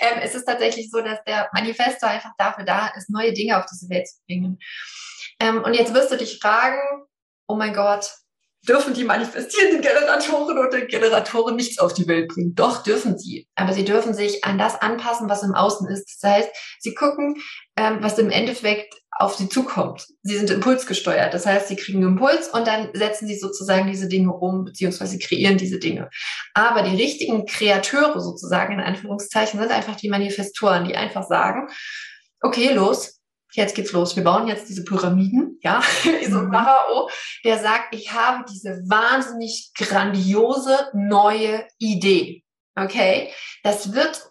ähm, es ist tatsächlich so, dass der Manifestor einfach dafür da ist, neue Dinge auf diese Welt zu bringen. Ähm, und jetzt wirst du dich fragen, oh mein Gott, dürfen die manifestierenden Generatoren oder Generatoren nichts auf die Welt bringen. Doch, dürfen sie. Aber sie dürfen sich an das anpassen, was im Außen ist. Das heißt, sie gucken, ähm, was im Endeffekt auf sie zukommt. Sie sind impulsgesteuert. Das heißt, sie kriegen einen Impuls und dann setzen sie sozusagen diese Dinge um, beziehungsweise kreieren diese Dinge. Aber die richtigen Kreateure sozusagen, in Anführungszeichen, sind einfach die Manifestoren, die einfach sagen, okay, los, jetzt geht's los. Wir bauen jetzt diese Pyramiden, ja, so ein Pharao, der sagt, ich habe diese wahnsinnig grandiose neue Idee. Okay, das wird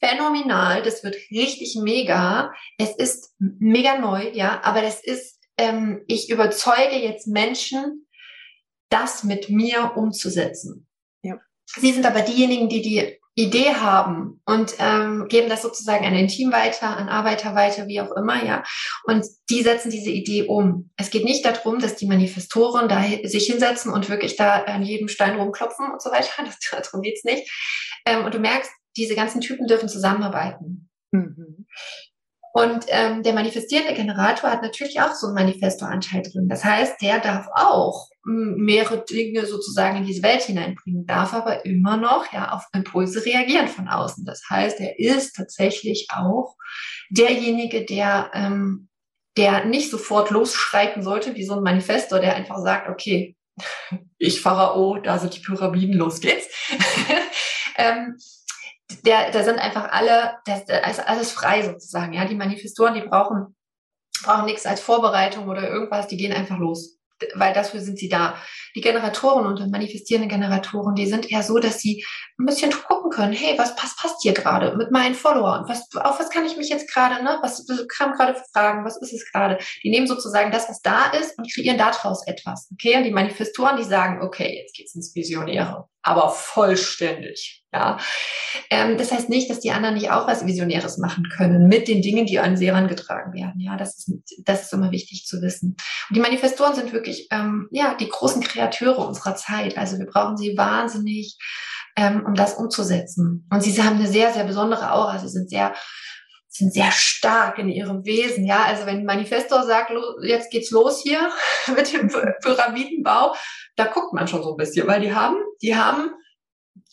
phänomenal, das wird richtig mega. Es ist mega neu, ja, aber das ist, ähm, ich überzeuge jetzt Menschen, das mit mir umzusetzen. Ja. Sie sind aber diejenigen, die die Idee haben und ähm, geben das sozusagen an ein Team weiter, an Arbeiter weiter, wie auch immer, ja. Und die setzen diese Idee um. Es geht nicht darum, dass die Manifestoren da sich hinsetzen und wirklich da an jedem Stein rumklopfen und so weiter. Das, darum geht's nicht. Ähm, und du merkst, diese ganzen Typen dürfen zusammenarbeiten. Mhm. Und ähm, der manifestierende Generator hat natürlich auch so einen Manifestoranteil drin. Das heißt, der darf auch mehrere Dinge sozusagen in diese Welt hineinbringen, darf aber immer noch ja auf Impulse reagieren von außen. Das heißt, er ist tatsächlich auch derjenige, der ähm, der nicht sofort losschreiten sollte, wie so ein Manifestor, der einfach sagt, okay, ich Pharao, da sind die Pyramiden, los geht's. ähm, der, da sind einfach alle, das, ist alles frei sozusagen. Ja, die Manifestoren, die brauchen, brauchen nichts als Vorbereitung oder irgendwas, die gehen einfach los weil dafür sind sie da. Die Generatoren und manifestierende Generatoren, die sind eher so, dass sie ein bisschen gucken können, hey, was passt, passt hier gerade mit meinen Followern? Was, auf was kann ich mich jetzt gerade, ne? Was kam gerade für Fragen? Was ist es gerade? Die nehmen sozusagen das, was da ist und kreieren daraus etwas. Okay? Und die Manifestoren, die sagen, okay, jetzt geht's ins Visionäre, aber vollständig. Ja. Ähm, das heißt nicht, dass die anderen nicht auch was Visionäres machen können mit den Dingen, die an sie herangetragen werden. Ja, das ist, das ist immer wichtig zu wissen. Und die Manifestoren sind wirklich, ähm, ja, die großen Kreateure unserer Zeit. Also wir brauchen sie wahnsinnig, ähm, um das umzusetzen. Und sie haben eine sehr, sehr besondere Aura. Sie sind sehr, sind sehr stark in ihrem Wesen. Ja, also wenn Manifestor sagt, jetzt geht's los hier mit dem Pyramidenbau, da guckt man schon so ein bisschen, weil die haben, die haben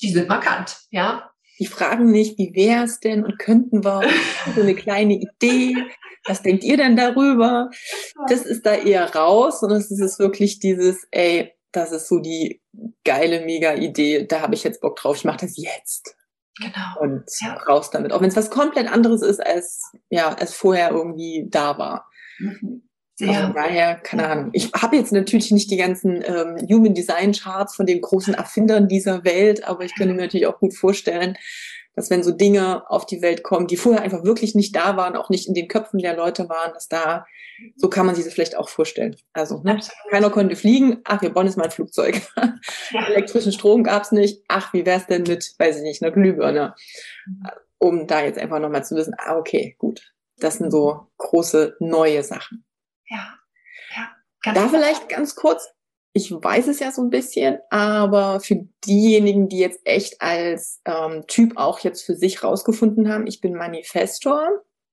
die sind markant, ja. Die fragen nicht, wie wär's denn und könnten wir so eine kleine Idee. Was denkt ihr denn darüber? Das ist da eher raus und es ist wirklich dieses, ey, das ist so die geile, mega Idee. Da habe ich jetzt Bock drauf. Ich mache das jetzt. Genau. Und ja. raus damit. Auch wenn es was komplett anderes ist, als ja, als vorher irgendwie da war. Mhm. Also von daher, keine Ahnung. Ich habe jetzt natürlich nicht die ganzen ähm, Human Design Charts von den großen Erfindern dieser Welt, aber ich könnte mir natürlich auch gut vorstellen, dass wenn so Dinge auf die Welt kommen, die vorher einfach wirklich nicht da waren, auch nicht in den Köpfen der Leute waren, dass da, so kann man sich das vielleicht auch vorstellen. Also, ne? keiner konnte fliegen, ach, wir bauen jetzt mal ein Flugzeug. Ja. Elektrischen Strom gab's nicht, ach, wie wär's denn mit, weiß ich nicht, einer Glühbirne? Mhm. Um da jetzt einfach nochmal zu wissen, ah, okay, gut. Das sind so große neue Sachen. Ja. ja. Ganz da vielleicht ganz kurz ich weiß es ja so ein bisschen, aber für diejenigen, die jetzt echt als ähm, Typ auch jetzt für sich rausgefunden haben, ich bin Manifestor.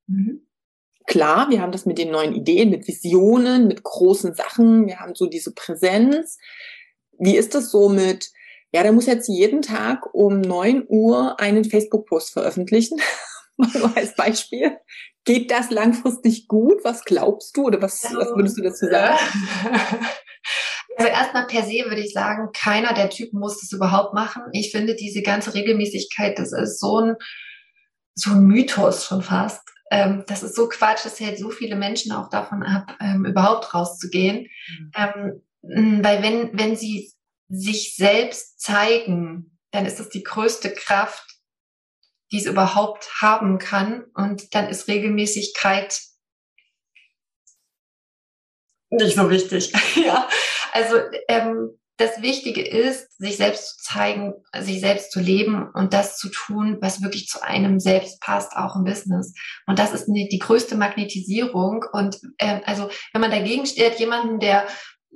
Mhm. Klar, wir haben das mit den neuen Ideen, mit Visionen, mit großen Sachen. Wir haben so diese Präsenz. Wie ist das so mit, ja, der muss jetzt jeden Tag um neun Uhr einen Facebook-Post veröffentlichen. Mal als Beispiel. Geht das langfristig gut? Was glaubst du oder was, was würdest du dazu sagen? Also erstmal per se würde ich sagen, keiner der Typen muss das überhaupt machen. Ich finde diese ganze Regelmäßigkeit, das ist so ein, so ein Mythos schon fast. Ähm, das ist so Quatsch, das hält so viele Menschen auch davon ab, ähm, überhaupt rauszugehen. Mhm. Ähm, weil wenn, wenn sie sich selbst zeigen, dann ist das die größte Kraft, die es überhaupt haben kann. Und dann ist Regelmäßigkeit nicht so wichtig. ja, also ähm, das Wichtige ist, sich selbst zu zeigen, sich selbst zu leben und das zu tun, was wirklich zu einem selbst passt, auch im Business. Und das ist die, die größte Magnetisierung. Und ähm, also wenn man dagegen steht, jemanden, der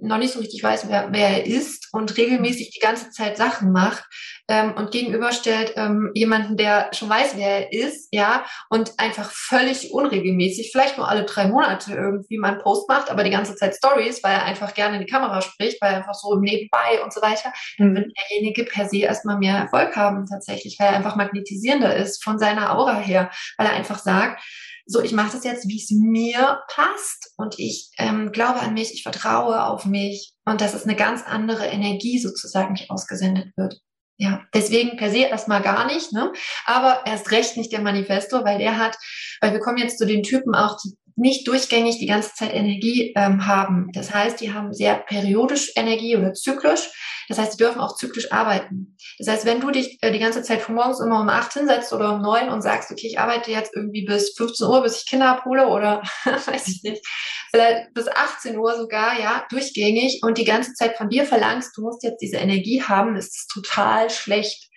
noch nicht so richtig weiß, wer, wer er ist und regelmäßig die ganze Zeit Sachen macht ähm, und gegenüberstellt ähm, jemanden, der schon weiß, wer er ist, ja, und einfach völlig unregelmäßig, vielleicht nur alle drei Monate irgendwie mal einen Post macht, aber die ganze Zeit Stories, weil er einfach gerne in die Kamera spricht, weil er einfach so nebenbei und so weiter, dann mhm. wird derjenige per se erstmal mehr Erfolg haben tatsächlich, weil er einfach magnetisierender ist von seiner Aura her, weil er einfach sagt, so, ich mache das jetzt, wie es mir passt und ich ähm, glaube an mich, ich vertraue auf mich und dass es eine ganz andere Energie sozusagen nicht ausgesendet wird. Ja, deswegen per se erstmal gar nicht, ne? Aber erst recht nicht der Manifesto, weil der hat, weil wir kommen jetzt zu den Typen auch, die nicht durchgängig die ganze Zeit Energie ähm, haben. Das heißt, die haben sehr periodisch Energie oder zyklisch. Das heißt, die dürfen auch zyklisch arbeiten. Das heißt, wenn du dich äh, die ganze Zeit von morgens immer um acht hinsetzt oder um neun und sagst, okay, ich arbeite jetzt irgendwie bis 15 Uhr, bis ich Kinder abhole oder weiß ich nicht, vielleicht bis 18 Uhr sogar, ja, durchgängig und die ganze Zeit von dir verlangst, du musst jetzt diese Energie haben, ist total schlecht.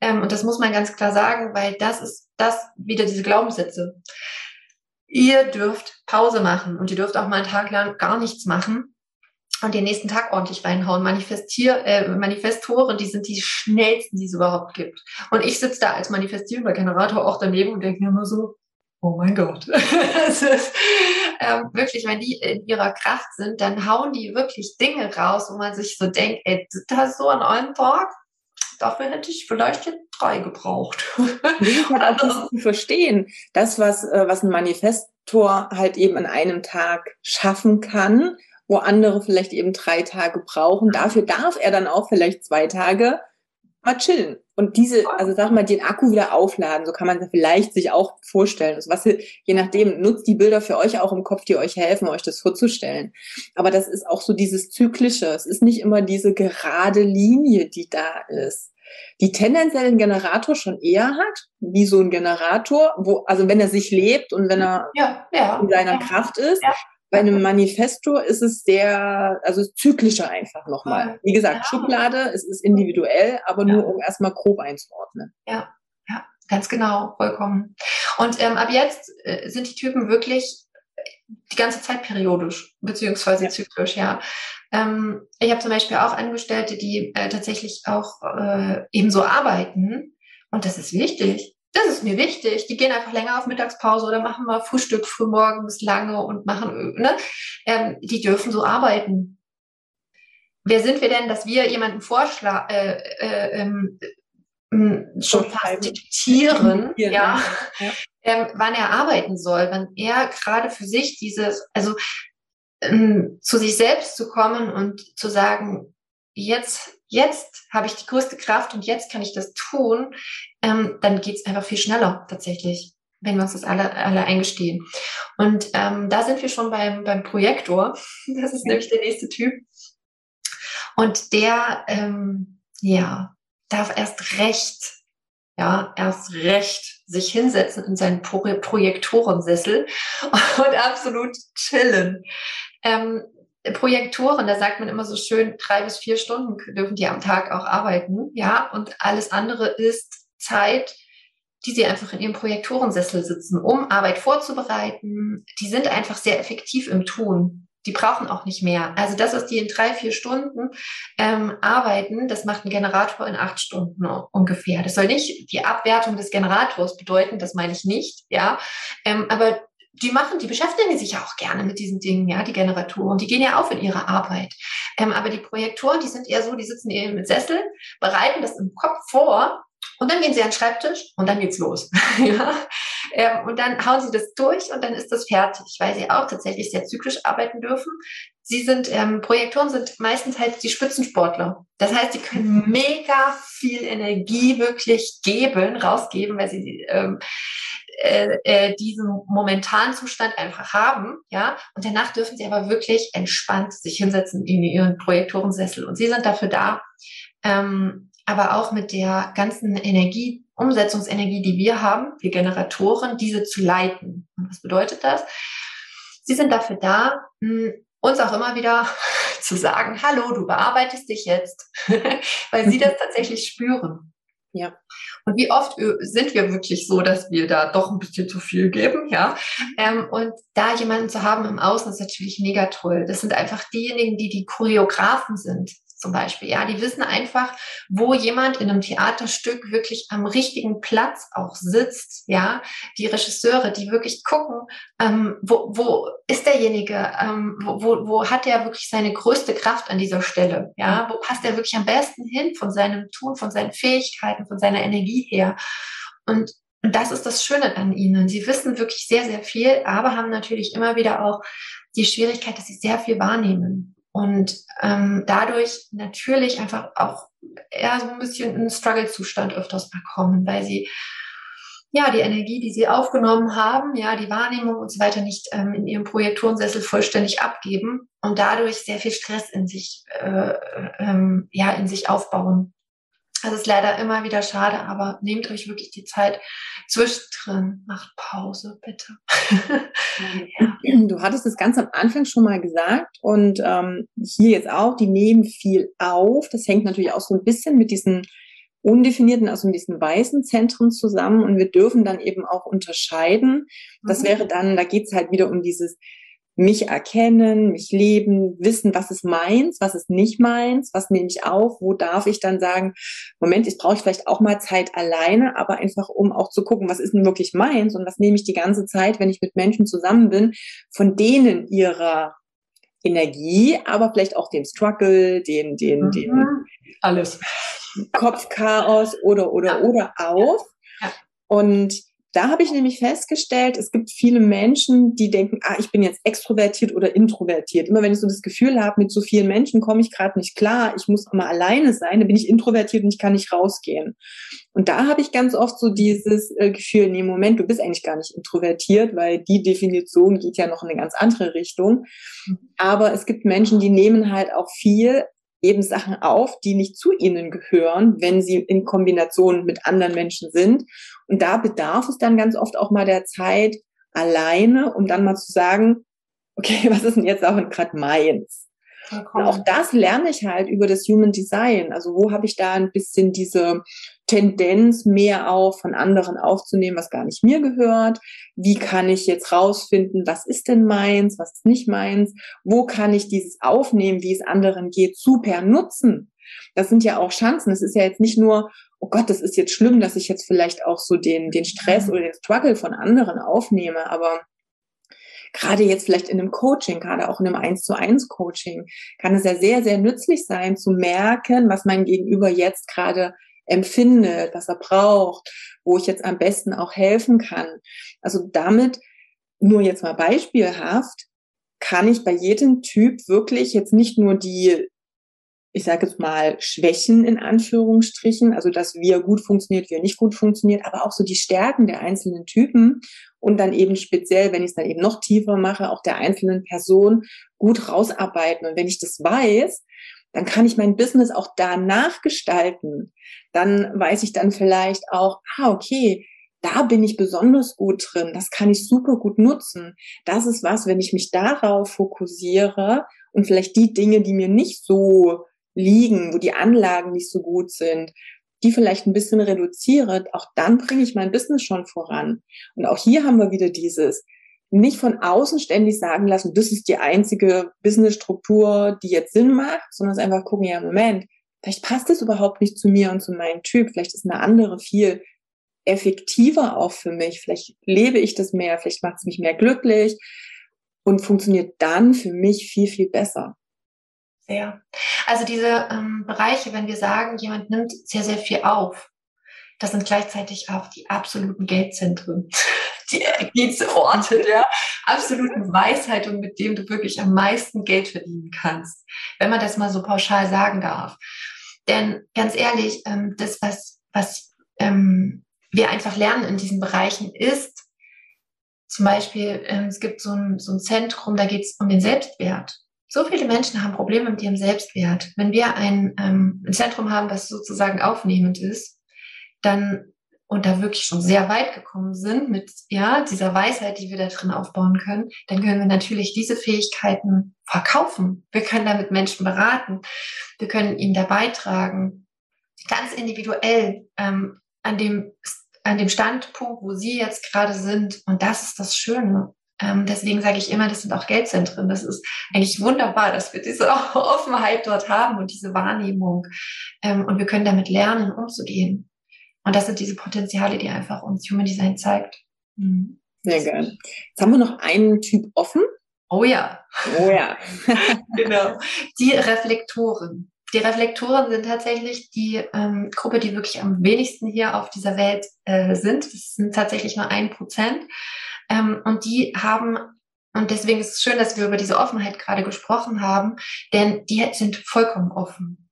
Ähm, und das muss man ganz klar sagen, weil das ist das wieder diese Glaubenssätze. Ihr dürft Pause machen und ihr dürft auch mal einen Tag lang gar nichts machen und den nächsten Tag ordentlich reinhauen. Manifestier, äh, Manifestoren, die sind die schnellsten, die es überhaupt gibt. Und ich sitze da als manifestierender Generator auch daneben und denke mir immer so, oh mein Gott. ist, ähm, wirklich, wenn die in ihrer Kraft sind, dann hauen die wirklich Dinge raus, wo man sich so denkt, ey, das ist so an einem Tag, dafür hätte ich vielleicht jetzt drei gebraucht. Ich halt auch das zu verstehen. Das, was, äh, was ein Manifestor halt eben an einem Tag schaffen kann, wo andere vielleicht eben drei Tage brauchen, dafür darf er dann auch vielleicht zwei Tage mal chillen und diese, also sag mal, den Akku wieder aufladen. So kann man es vielleicht sich auch vorstellen. Also was, je nachdem, nutzt die Bilder für euch auch im Kopf, die euch helfen, euch das vorzustellen. Aber das ist auch so dieses Zyklische. Es ist nicht immer diese gerade Linie, die da ist die tendenziell ein Generator schon eher hat, wie so ein Generator, wo, also wenn er sich lebt und wenn er ja, ja, in seiner ja, Kraft ist, bei einem Manifesto ist es sehr, also zyklischer einfach nochmal. Wie gesagt, ja. Schublade, es ist individuell, aber nur um erstmal grob einzuordnen. Ja, ja, ganz genau, vollkommen. Und ähm, ab jetzt äh, sind die Typen wirklich die ganze Zeit periodisch, beziehungsweise ja. zyklisch, ja. Ähm, ich habe zum Beispiel auch Angestellte, die äh, tatsächlich auch äh, ebenso arbeiten. Und das ist wichtig das ist mir wichtig. Die gehen einfach länger auf Mittagspause oder machen mal Frühstück frühmorgens lange und machen, ne? Ähm, die dürfen so arbeiten. Wer sind wir denn, dass wir jemanden vorschlagen, äh, äh, ähm, schon fast diktieren, ja, ja. Ähm, wann er arbeiten soll, wann er gerade für sich dieses, also ähm, zu sich selbst zu kommen und zu sagen, jetzt, jetzt habe ich die größte Kraft und jetzt kann ich das tun, ähm, dann geht's einfach viel schneller tatsächlich, wenn wir uns das alle, alle eingestehen. Und ähm, da sind wir schon beim, beim Projektor. Das ist nämlich der nächste Typ. Und der, ähm, ja, darf erst recht ja, erst recht sich hinsetzen in seinen Pro Projektorensessel und absolut chillen. Ähm, Projektoren, da sagt man immer so schön, drei bis vier Stunden dürfen die am Tag auch arbeiten, ja, und alles andere ist Zeit, die sie einfach in ihrem Projektorensessel sitzen, um Arbeit vorzubereiten. Die sind einfach sehr effektiv im Tun. Die brauchen auch nicht mehr. Also das, was die in drei, vier Stunden ähm, arbeiten, das macht ein Generator in acht Stunden ungefähr. Das soll nicht die Abwertung des Generators bedeuten, das meine ich nicht, ja. Ähm, aber die machen, die beschäftigen sich ja auch gerne mit diesen Dingen, ja, die Generatoren, die gehen ja auf in ihrer Arbeit. Ähm, aber die Projektoren, die sind eher so, die sitzen eher mit Sessel, bereiten das im Kopf vor und dann gehen sie an den Schreibtisch und dann geht's los. ja? Ähm, und dann hauen sie das durch und dann ist das fertig, weil sie auch tatsächlich sehr zyklisch arbeiten dürfen. Sie sind, ähm, Projektoren sind meistens halt die Spitzensportler. Das heißt, sie können mega viel Energie wirklich geben, rausgeben, weil sie ähm, äh, äh, diesen momentanen Zustand einfach haben, ja. Und danach dürfen sie aber wirklich entspannt sich hinsetzen in ihren Projektorensessel. Und sie sind dafür da, ähm, aber auch mit der ganzen Energie, Umsetzungsenergie, die wir haben, wir Generatoren, diese zu leiten. Und was bedeutet das? Sie sind dafür da, hm, uns auch immer wieder zu sagen, hallo, du bearbeitest dich jetzt, weil sie das tatsächlich spüren. Ja. Und wie oft sind wir wirklich so, dass wir da doch ein bisschen zu viel geben, ja? Mhm. Ähm, und da jemanden zu haben im Außen ist natürlich mega toll. Das sind einfach diejenigen, die die Choreografen sind zum Beispiel. Ja, die wissen einfach, wo jemand in einem Theaterstück wirklich am richtigen Platz auch sitzt. Ja, die Regisseure, die wirklich gucken, ähm, wo, wo ist derjenige, ähm, wo, wo, wo hat er wirklich seine größte Kraft an dieser Stelle? Ja, wo passt er wirklich am besten hin von seinem Tun, von seinen Fähigkeiten, von seiner Energie her? Und das ist das Schöne an ihnen. Sie wissen wirklich sehr, sehr viel, aber haben natürlich immer wieder auch die Schwierigkeit, dass sie sehr viel wahrnehmen und ähm, dadurch natürlich einfach auch eher so ein bisschen in Struggle-Zustand öfters bekommen, weil sie ja die Energie, die sie aufgenommen haben, ja die Wahrnehmung und so weiter nicht ähm, in ihrem Projektorensessel vollständig abgeben und dadurch sehr viel Stress in sich äh, ähm, ja in sich aufbauen. Das ist leider immer wieder schade, aber nehmt euch wirklich die Zeit zwischendrin, macht Pause, bitte. Du hattest das ganz am Anfang schon mal gesagt und ähm, hier jetzt auch, die nehmen viel auf. Das hängt natürlich auch so ein bisschen mit diesen undefinierten, also mit diesen weißen Zentren zusammen und wir dürfen dann eben auch unterscheiden. Das mhm. wäre dann, da geht es halt wieder um dieses mich erkennen, mich leben, wissen, was ist meins, was ist nicht meins, was nehme ich auf, wo darf ich dann sagen, Moment, jetzt brauche ich vielleicht auch mal Zeit alleine, aber einfach um auch zu gucken, was ist denn wirklich meins und was nehme ich die ganze Zeit, wenn ich mit Menschen zusammen bin, von denen ihrer Energie, aber vielleicht auch dem Struggle, den, den, mhm. den alles Kopfchaos oder oder ja. oder auf. Ja. Und da habe ich nämlich festgestellt, es gibt viele Menschen, die denken, ah, ich bin jetzt extrovertiert oder introvertiert. Immer wenn ich so das Gefühl habe, mit so vielen Menschen komme ich gerade nicht klar, ich muss immer alleine sein, dann bin ich introvertiert und ich kann nicht rausgehen. Und da habe ich ganz oft so dieses äh, Gefühl, nee, Moment, du bist eigentlich gar nicht introvertiert, weil die Definition geht ja noch in eine ganz andere Richtung. Aber es gibt Menschen, die nehmen halt auch viel eben Sachen auf, die nicht zu ihnen gehören, wenn sie in Kombination mit anderen Menschen sind. Und da bedarf es dann ganz oft auch mal der Zeit alleine, um dann mal zu sagen, okay, was ist denn jetzt auch gerade meins? Und auch das lerne ich halt über das Human Design. Also wo habe ich da ein bisschen diese Tendenz, mehr auch von anderen aufzunehmen, was gar nicht mir gehört? Wie kann ich jetzt rausfinden, was ist denn meins, was ist nicht meins? Wo kann ich dieses Aufnehmen, wie es anderen geht, super nutzen? Das sind ja auch Chancen. Es ist ja jetzt nicht nur, oh Gott, das ist jetzt schlimm, dass ich jetzt vielleicht auch so den, den Stress mhm. oder den Struggle von anderen aufnehme, aber gerade jetzt vielleicht in einem Coaching, gerade auch in einem 1 zu 1 Coaching, kann es ja sehr, sehr nützlich sein, zu merken, was mein Gegenüber jetzt gerade empfindet, was er braucht, wo ich jetzt am besten auch helfen kann. Also damit, nur jetzt mal beispielhaft, kann ich bei jedem Typ wirklich jetzt nicht nur die ich sage jetzt mal, Schwächen in Anführungsstrichen, also dass wir gut funktioniert, wir nicht gut funktioniert, aber auch so die Stärken der einzelnen Typen und dann eben speziell, wenn ich es dann eben noch tiefer mache, auch der einzelnen Person gut rausarbeiten. Und wenn ich das weiß, dann kann ich mein Business auch danach gestalten. Dann weiß ich dann vielleicht auch, ah, okay, da bin ich besonders gut drin, das kann ich super gut nutzen. Das ist was, wenn ich mich darauf fokussiere und vielleicht die Dinge, die mir nicht so liegen, wo die Anlagen nicht so gut sind, die vielleicht ein bisschen reduziere, auch dann bringe ich mein Business schon voran. Und auch hier haben wir wieder dieses, nicht von außen ständig sagen lassen, das ist die einzige Businessstruktur, die jetzt Sinn macht, sondern es einfach gucken, ja, Moment, vielleicht passt es überhaupt nicht zu mir und zu meinem Typ, vielleicht ist eine andere viel effektiver auch für mich, vielleicht lebe ich das mehr, vielleicht macht es mich mehr glücklich und funktioniert dann für mich viel, viel besser. Sehr. Also diese ähm, Bereiche, wenn wir sagen, jemand nimmt sehr, sehr viel auf, das sind gleichzeitig auch die absoluten Geldzentren, die Ergebnisorte der absoluten Weisheit und mit dem du wirklich am meisten Geld verdienen kannst, wenn man das mal so pauschal sagen darf. Denn ganz ehrlich, ähm, das, was, was ähm, wir einfach lernen in diesen Bereichen ist, zum Beispiel, ähm, es gibt so ein, so ein Zentrum, da geht es um den Selbstwert. So viele Menschen haben Probleme mit ihrem Selbstwert. Wenn wir ein, ähm, ein Zentrum haben, das sozusagen aufnehmend ist, dann und da wirklich schon sehr weit gekommen sind mit ja dieser Weisheit, die wir da drin aufbauen können, dann können wir natürlich diese Fähigkeiten verkaufen. Wir können damit Menschen beraten, wir können ihnen da beitragen, ganz individuell ähm, an dem an dem Standpunkt, wo sie jetzt gerade sind. Und das ist das Schöne. Ähm, deswegen sage ich immer, das sind auch Geldzentren. Das ist eigentlich wunderbar, dass wir diese Offenheit dort haben und diese Wahrnehmung. Ähm, und wir können damit lernen, umzugehen. Und das sind diese Potenziale, die einfach uns Human Design zeigt. Mhm. Sehr geil. Jetzt haben wir noch einen Typ offen. Oh ja. Oh ja. genau. Die Reflektoren. Die Reflektoren sind tatsächlich die ähm, Gruppe, die wirklich am wenigsten hier auf dieser Welt äh, sind. Das sind tatsächlich nur ein Prozent. Ähm, und die haben, und deswegen ist es schön, dass wir über diese Offenheit gerade gesprochen haben, denn die sind vollkommen offen.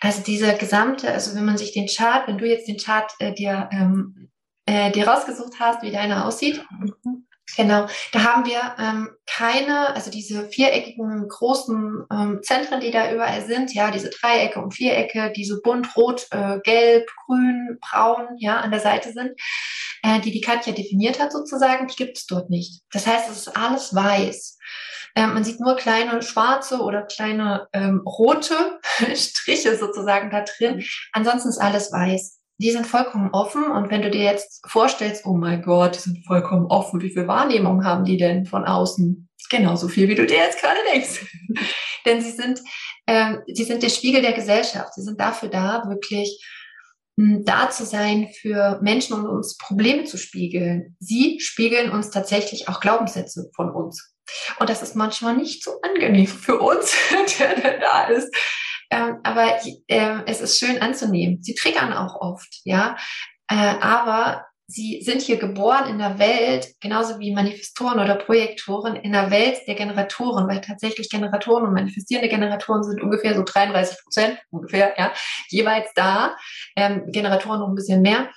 Also diese gesamte, also wenn man sich den Chart, wenn du jetzt den Chart äh, dir, ähm, äh, dir rausgesucht hast, wie deiner aussieht, mhm. Genau, da haben wir ähm, keine, also diese viereckigen großen ähm, Zentren, die da überall sind, ja, diese Dreiecke und Vierecke, die so bunt, rot, äh, gelb, grün, braun, ja, an der Seite sind, äh, die die Katja definiert hat sozusagen, die gibt es dort nicht. Das heißt, es ist alles weiß. Ähm, man sieht nur kleine schwarze oder kleine ähm, rote Striche sozusagen da drin. Mhm. Ansonsten ist alles weiß die sind vollkommen offen. Und wenn du dir jetzt vorstellst, oh mein Gott, die sind vollkommen offen, wie viel Wahrnehmung haben die denn von außen? Genauso viel, wie du dir jetzt gerade denkst. Denn sie sind, ähm, sie sind der Spiegel der Gesellschaft. Sie sind dafür da, wirklich mh, hm, da zu sein für Menschen und uns Probleme zu spiegeln. Sie spiegeln uns tatsächlich auch Glaubenssätze von uns. Und das ist manchmal nicht so angenehm für uns, der da ist. Ähm, aber äh, es ist schön anzunehmen. Sie triggern auch oft, ja. Äh, aber sie sind hier geboren in der Welt, genauso wie Manifestoren oder Projektoren, in der Welt der Generatoren, weil tatsächlich Generatoren und manifestierende Generatoren sind ungefähr so 33 Prozent, ungefähr, ja, jeweils da. Ähm, Generatoren noch ein bisschen mehr.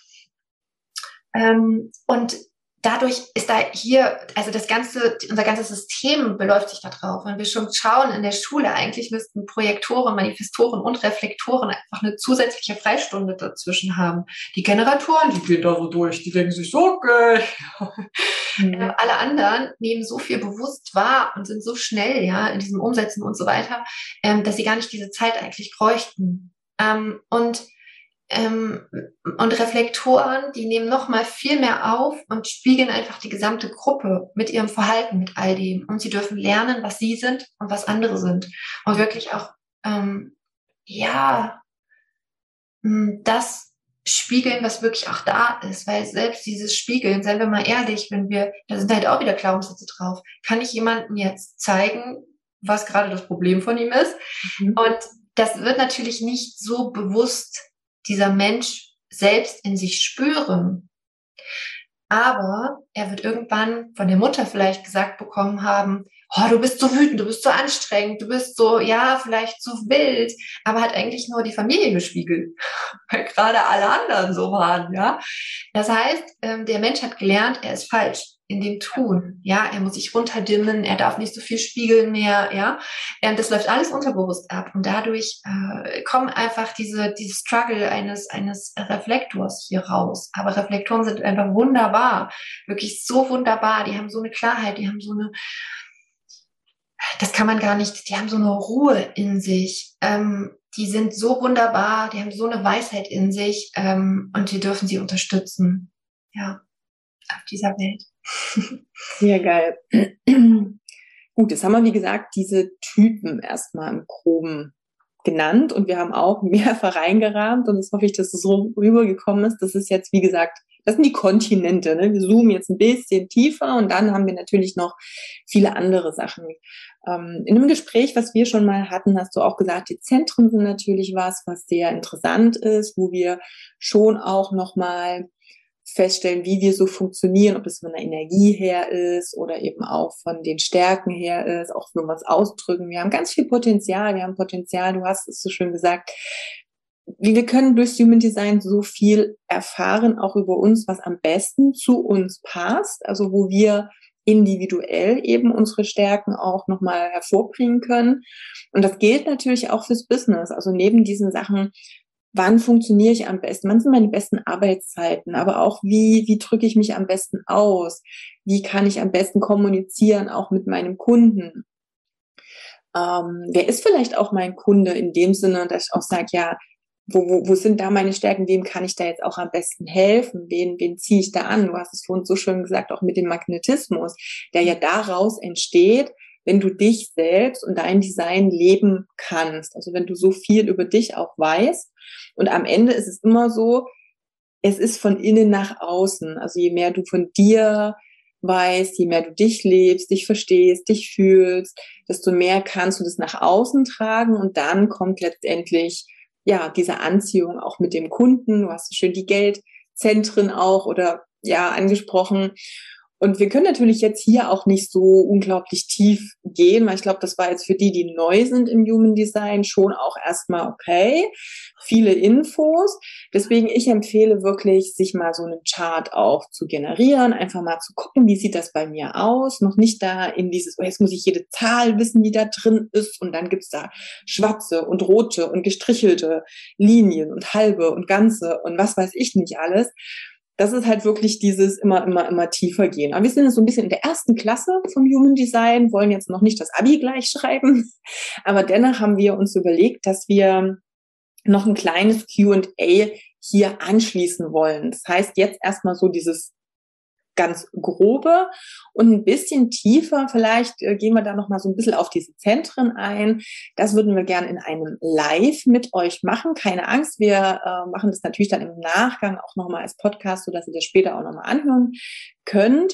Ähm, und dadurch ist da hier, also das ganze, unser ganzes System beläuft sich da drauf. Wenn wir schon schauen in der Schule, eigentlich müssten Projektoren, Manifestoren und Reflektoren einfach eine zusätzliche Freistunde dazwischen haben. Die Generatoren, die gehen da so durch, die denken sich so, okay. Mhm. Äh, alle anderen nehmen so viel bewusst wahr und sind so schnell, ja, in diesem Umsetzen und so weiter, ähm, dass sie gar nicht diese Zeit eigentlich bräuchten. Ähm, und ähm, und Reflektoren, die nehmen noch mal viel mehr auf und spiegeln einfach die gesamte Gruppe mit ihrem Verhalten, mit all dem. Und sie dürfen lernen, was sie sind und was andere sind. Und wirklich auch, ähm, ja, das spiegeln, was wirklich auch da ist. Weil selbst dieses Spiegeln, seien wir mal ehrlich, wenn wir, da sind halt auch wieder Glaubenssätze drauf. Kann ich jemandem jetzt zeigen, was gerade das Problem von ihm ist? Mhm. Und das wird natürlich nicht so bewusst dieser Mensch selbst in sich spüren. Aber er wird irgendwann von der Mutter vielleicht gesagt bekommen haben, oh, du bist so wütend, du bist so anstrengend, du bist so, ja, vielleicht so wild, aber hat eigentlich nur die Familie gespiegelt, weil gerade alle anderen so waren, ja. Das heißt, ähm, der Mensch hat gelernt, er ist falsch. In dem Tun. Ja, er muss sich runterdimmen, er darf nicht so viel spiegeln mehr, ja. Und das läuft alles unterbewusst ab. Und dadurch äh, kommen einfach diese, diese Struggle eines, eines Reflektors hier raus. Aber Reflektoren sind einfach wunderbar. Wirklich so wunderbar. Die haben so eine Klarheit, die haben so eine, das kann man gar nicht, die haben so eine Ruhe in sich. Ähm, die sind so wunderbar, die haben so eine Weisheit in sich ähm, und wir dürfen sie unterstützen. Ja, auf dieser Welt. Sehr geil. Gut, jetzt haben wir, wie gesagt, diese Typen erstmal im Groben genannt und wir haben auch mehrfach reingerahmt und jetzt hoffe ich, dass es so rübergekommen ist. Das ist jetzt, wie gesagt, das sind die Kontinente. Ne? Wir zoomen jetzt ein bisschen tiefer und dann haben wir natürlich noch viele andere Sachen. Ähm, in einem Gespräch, was wir schon mal hatten, hast du auch gesagt, die Zentren sind natürlich was, was sehr interessant ist, wo wir schon auch nochmal feststellen, wie wir so funktionieren, ob es von der Energie her ist oder eben auch von den Stärken her ist, auch wenn wir uns ausdrücken. Wir haben ganz viel Potenzial, wir haben Potenzial, du hast es so schön gesagt. Wir können durch Human Design so viel erfahren, auch über uns, was am besten zu uns passt, also wo wir individuell eben unsere Stärken auch nochmal hervorbringen können. Und das gilt natürlich auch fürs Business. Also neben diesen Sachen, wann funktioniere ich am besten, wann sind meine besten Arbeitszeiten, aber auch wie, wie drücke ich mich am besten aus, wie kann ich am besten kommunizieren, auch mit meinem Kunden. Ähm, wer ist vielleicht auch mein Kunde in dem Sinne, dass ich auch sage, ja, wo, wo, wo sind da meine Stärken, wem kann ich da jetzt auch am besten helfen, wen, wen ziehe ich da an? Du hast es vorhin so schön gesagt, auch mit dem Magnetismus, der ja daraus entsteht, wenn du dich selbst und dein Design leben kannst. Also wenn du so viel über dich auch weißt. Und am Ende ist es immer so, es ist von innen nach außen. Also je mehr du von dir weißt, je mehr du dich lebst, dich verstehst, dich fühlst, desto mehr kannst du das nach außen tragen und dann kommt letztendlich ja diese Anziehung auch mit dem Kunden. Du hast schön die Geldzentren auch oder ja angesprochen und wir können natürlich jetzt hier auch nicht so unglaublich tief gehen, weil ich glaube, das war jetzt für die, die neu sind im Human Design, schon auch erstmal okay. Viele Infos. Deswegen, ich empfehle wirklich, sich mal so einen Chart auch zu generieren, einfach mal zu gucken, wie sieht das bei mir aus. Noch nicht da in dieses, oh, jetzt muss ich jede Zahl wissen, die da drin ist. Und dann gibt's da schwarze und rote und gestrichelte Linien und halbe und ganze und was weiß ich nicht alles das ist halt wirklich dieses immer, immer, immer tiefer gehen. Aber wir sind so ein bisschen in der ersten Klasse vom Human Design, wollen jetzt noch nicht das Abi gleich schreiben. Aber dennoch haben wir uns überlegt, dass wir noch ein kleines Q&A hier anschließen wollen. Das heißt, jetzt erstmal so dieses ganz grobe und ein bisschen tiefer. Vielleicht äh, gehen wir da noch mal so ein bisschen auf diese Zentren ein. Das würden wir gerne in einem Live mit euch machen. Keine Angst, wir äh, machen das natürlich dann im Nachgang auch noch mal als Podcast, so dass ihr das später auch noch mal anhören könnt.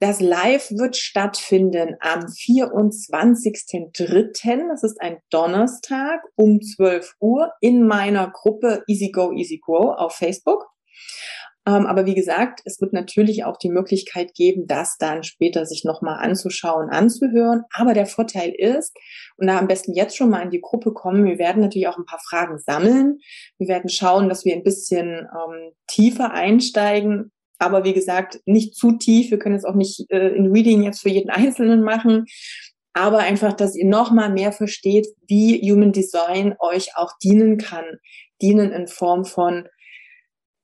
Das Live wird stattfinden am 24.03. Das ist ein Donnerstag um 12 Uhr in meiner Gruppe Easy Go, Easy Grow auf Facebook. Ähm, aber wie gesagt, es wird natürlich auch die Möglichkeit geben, das dann später sich nochmal anzuschauen, anzuhören. Aber der Vorteil ist, und da am besten jetzt schon mal in die Gruppe kommen, wir werden natürlich auch ein paar Fragen sammeln. Wir werden schauen, dass wir ein bisschen ähm, tiefer einsteigen. Aber wie gesagt, nicht zu tief. Wir können jetzt auch nicht äh, in Reading jetzt für jeden Einzelnen machen. Aber einfach, dass ihr nochmal mehr versteht, wie Human Design euch auch dienen kann. Dienen in Form von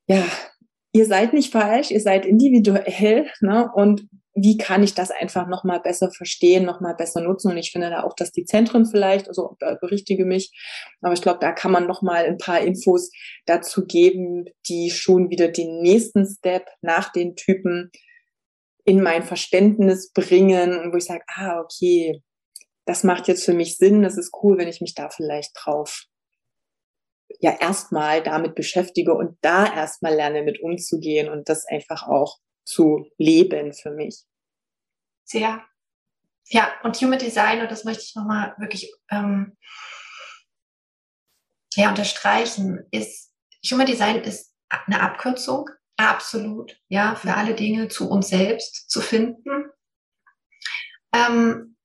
ja, ihr seid nicht falsch, ihr seid individuell, ne? Und wie kann ich das einfach nochmal besser verstehen, nochmal besser nutzen? Und ich finde da auch, dass die Zentren vielleicht, also berichtige mich, aber ich glaube, da kann man nochmal ein paar Infos dazu geben, die schon wieder den nächsten Step nach den Typen in mein Verständnis bringen wo ich sage, ah, okay, das macht jetzt für mich Sinn, das ist cool, wenn ich mich da vielleicht drauf ja erstmal damit beschäftige und da erstmal lerne, mit umzugehen und das einfach auch zu leben für mich. Sehr. Ja, und Human Design, und das möchte ich nochmal wirklich ähm, ja, unterstreichen, ist, Human Design ist eine Abkürzung, absolut, ja, für alle Dinge zu uns selbst zu finden. Ähm,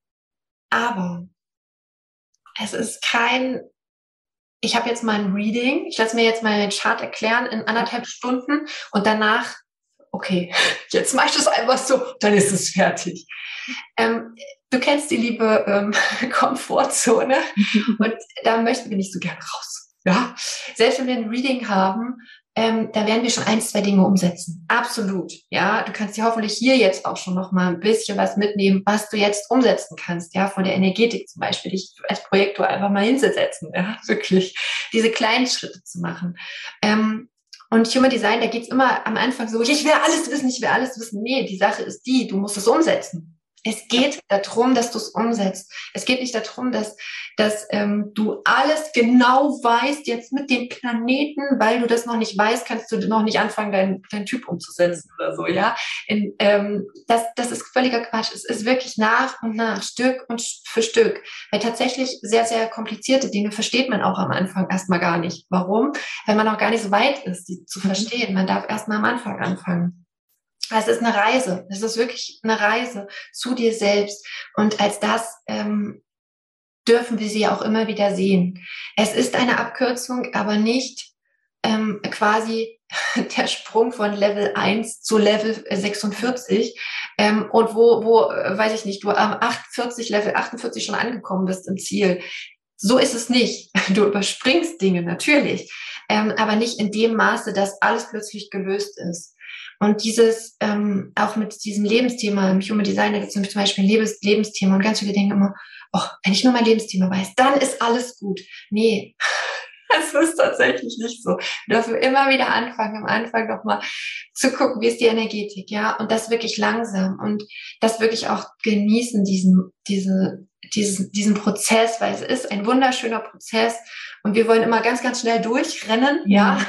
aber es ist kein ich habe jetzt mein Reading, ich lasse mir jetzt meinen Chart erklären in anderthalb Stunden und danach okay, jetzt mach ich das einfach so, dann ist es fertig. Ähm, du kennst die liebe ähm, Komfortzone und da möchten wir nicht so gerne raus. Ja, selbst wenn wir ein Reading haben, ähm, da werden wir schon ein, zwei Dinge umsetzen. Absolut. Ja, du kannst dir hoffentlich hier jetzt auch schon noch mal ein bisschen was mitnehmen, was du jetzt umsetzen kannst. Ja, von der Energetik zum Beispiel, dich als Projektor einfach mal hinzusetzen. Ja, wirklich diese kleinen Schritte zu machen. Ähm, und Human Design, da geht's immer am Anfang so, ich will alles wissen, ich will alles wissen. Nee, die Sache ist die, du musst es umsetzen. Es geht darum, dass du es umsetzt. Es geht nicht darum, dass, dass ähm, du alles genau weißt jetzt mit dem Planeten, weil du das noch nicht weißt, kannst du noch nicht anfangen, deinen dein Typ umzusetzen oder so, ja. In, ähm, das, das ist völliger Quatsch. Es ist wirklich nach und nach, Stück und für Stück. Weil tatsächlich sehr, sehr komplizierte Dinge versteht man auch am Anfang erstmal gar nicht. Warum? Weil man auch gar nicht so weit ist, die zu mhm. verstehen. Man darf erstmal am Anfang anfangen. Es ist eine Reise. Es ist wirklich eine Reise zu dir selbst. Und als das ähm, dürfen wir sie auch immer wieder sehen. Es ist eine Abkürzung, aber nicht ähm, quasi der Sprung von Level 1 zu Level 46 ähm, und wo, wo, äh, weiß ich nicht, du am 48, Level 48 schon angekommen bist im Ziel. So ist es nicht. Du überspringst Dinge, natürlich, ähm, aber nicht in dem Maße, dass alles plötzlich gelöst ist. Und dieses, ähm, auch mit diesem Lebensthema, im Human Design, da gibt es zum Beispiel ein Lebens Lebensthema und ganz viele denken immer, oh, wenn ich nur mein Lebensthema weiß, dann ist alles gut. Nee, es ist tatsächlich nicht so. Wir dürfen immer wieder anfangen, am Anfang nochmal zu gucken, wie ist die Energetik, ja, und das wirklich langsam und das wirklich auch genießen, diesen, diese, diesen, diesen Prozess, weil es ist ein wunderschöner Prozess und wir wollen immer ganz, ganz schnell durchrennen, ja.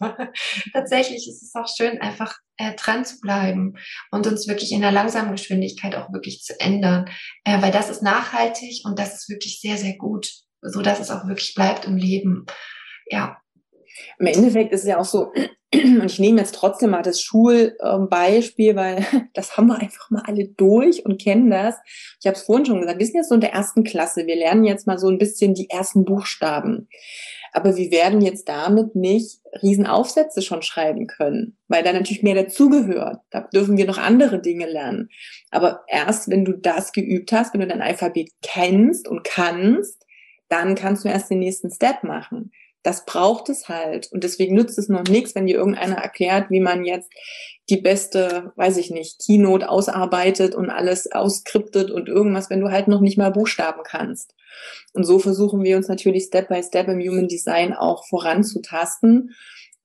Tatsächlich ist es auch schön, einfach äh, dran zu bleiben und uns wirklich in der langsamen Geschwindigkeit auch wirklich zu ändern, äh, weil das ist nachhaltig und das ist wirklich sehr, sehr gut, so dass es auch wirklich bleibt im Leben. Ja. Im Endeffekt ist es ja auch so, und ich nehme jetzt trotzdem mal das Schulbeispiel, weil das haben wir einfach mal alle durch und kennen das. Ich habe es vorhin schon gesagt, wir sind jetzt so in der ersten Klasse. Wir lernen jetzt mal so ein bisschen die ersten Buchstaben. Aber wir werden jetzt damit nicht Riesenaufsätze schon schreiben können, weil da natürlich mehr dazugehört. Da dürfen wir noch andere Dinge lernen. Aber erst wenn du das geübt hast, wenn du dein Alphabet kennst und kannst, dann kannst du erst den nächsten Step machen. Das braucht es halt. Und deswegen nützt es noch nichts, wenn dir irgendeiner erklärt, wie man jetzt die beste, weiß ich nicht, Keynote ausarbeitet und alles ausskriptet und irgendwas, wenn du halt noch nicht mal Buchstaben kannst. Und so versuchen wir uns natürlich Step by Step im Human Design auch voranzutasten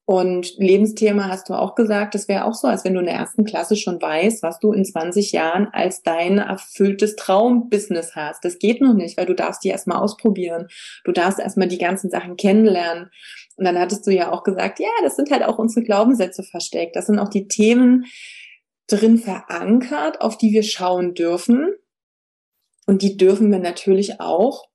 und Lebensthema hast du auch gesagt, das wäre auch so, als wenn du in der ersten Klasse schon weißt, was du in 20 Jahren als dein erfülltes Traumbusiness hast. Das geht noch nicht, weil du darfst die erstmal ausprobieren. Du darfst erstmal die ganzen Sachen kennenlernen. Und dann hattest du ja auch gesagt, ja, das sind halt auch unsere Glaubenssätze versteckt. Das sind auch die Themen drin verankert, auf die wir schauen dürfen. Und die dürfen wir natürlich auch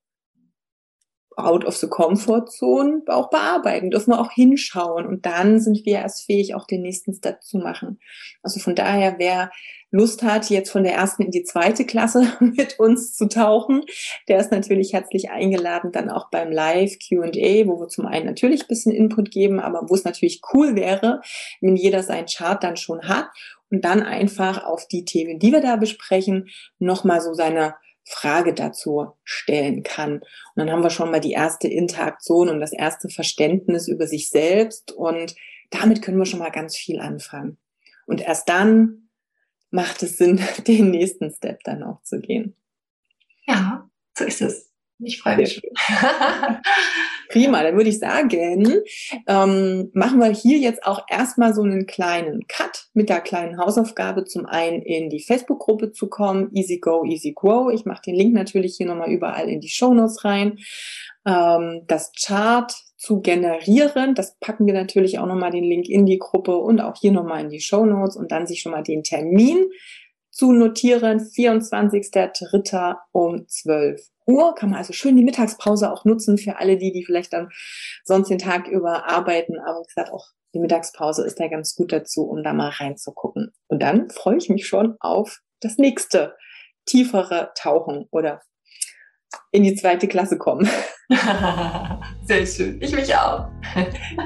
out of the comfort zone auch bearbeiten, dürfen wir auch hinschauen und dann sind wir erst fähig, auch den nächsten Step zu machen. Also von daher, wer Lust hat, jetzt von der ersten in die zweite Klasse mit uns zu tauchen, der ist natürlich herzlich eingeladen, dann auch beim Live Q&A, wo wir zum einen natürlich ein bisschen Input geben, aber wo es natürlich cool wäre, wenn jeder seinen Chart dann schon hat und dann einfach auf die Themen, die wir da besprechen, nochmal so seine Frage dazu stellen kann. Und dann haben wir schon mal die erste Interaktion und das erste Verständnis über sich selbst und damit können wir schon mal ganz viel anfangen. Und erst dann macht es Sinn, den nächsten Step dann auch zu gehen. Ja, so ist es. Ich freue mich. Prima, dann würde ich sagen, ähm, machen wir hier jetzt auch erstmal so einen kleinen Cut mit der kleinen Hausaufgabe, zum einen in die Facebook-Gruppe zu kommen, Easy Go, Easy Grow. Ich mache den Link natürlich hier nochmal überall in die Show Notes rein. Ähm, das Chart zu generieren, das packen wir natürlich auch nochmal den Link in die Gruppe und auch hier nochmal in die Show Notes und dann sich schon mal den Termin zu notieren, 24.03. um 12 Uhr. Kann man also schön die Mittagspause auch nutzen für alle die, die vielleicht dann sonst den Tag über arbeiten. Aber wie gesagt, auch die Mittagspause ist da ganz gut dazu, um da mal reinzugucken. Und dann freue ich mich schon auf das nächste tiefere Tauchen oder in die zweite Klasse kommen. Sehr schön. Ich mich auch.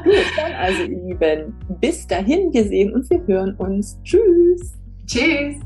Gut, dann also, ihr Lieben, bis dahin, wir sehen und wir hören uns. Tschüss. Tschüss.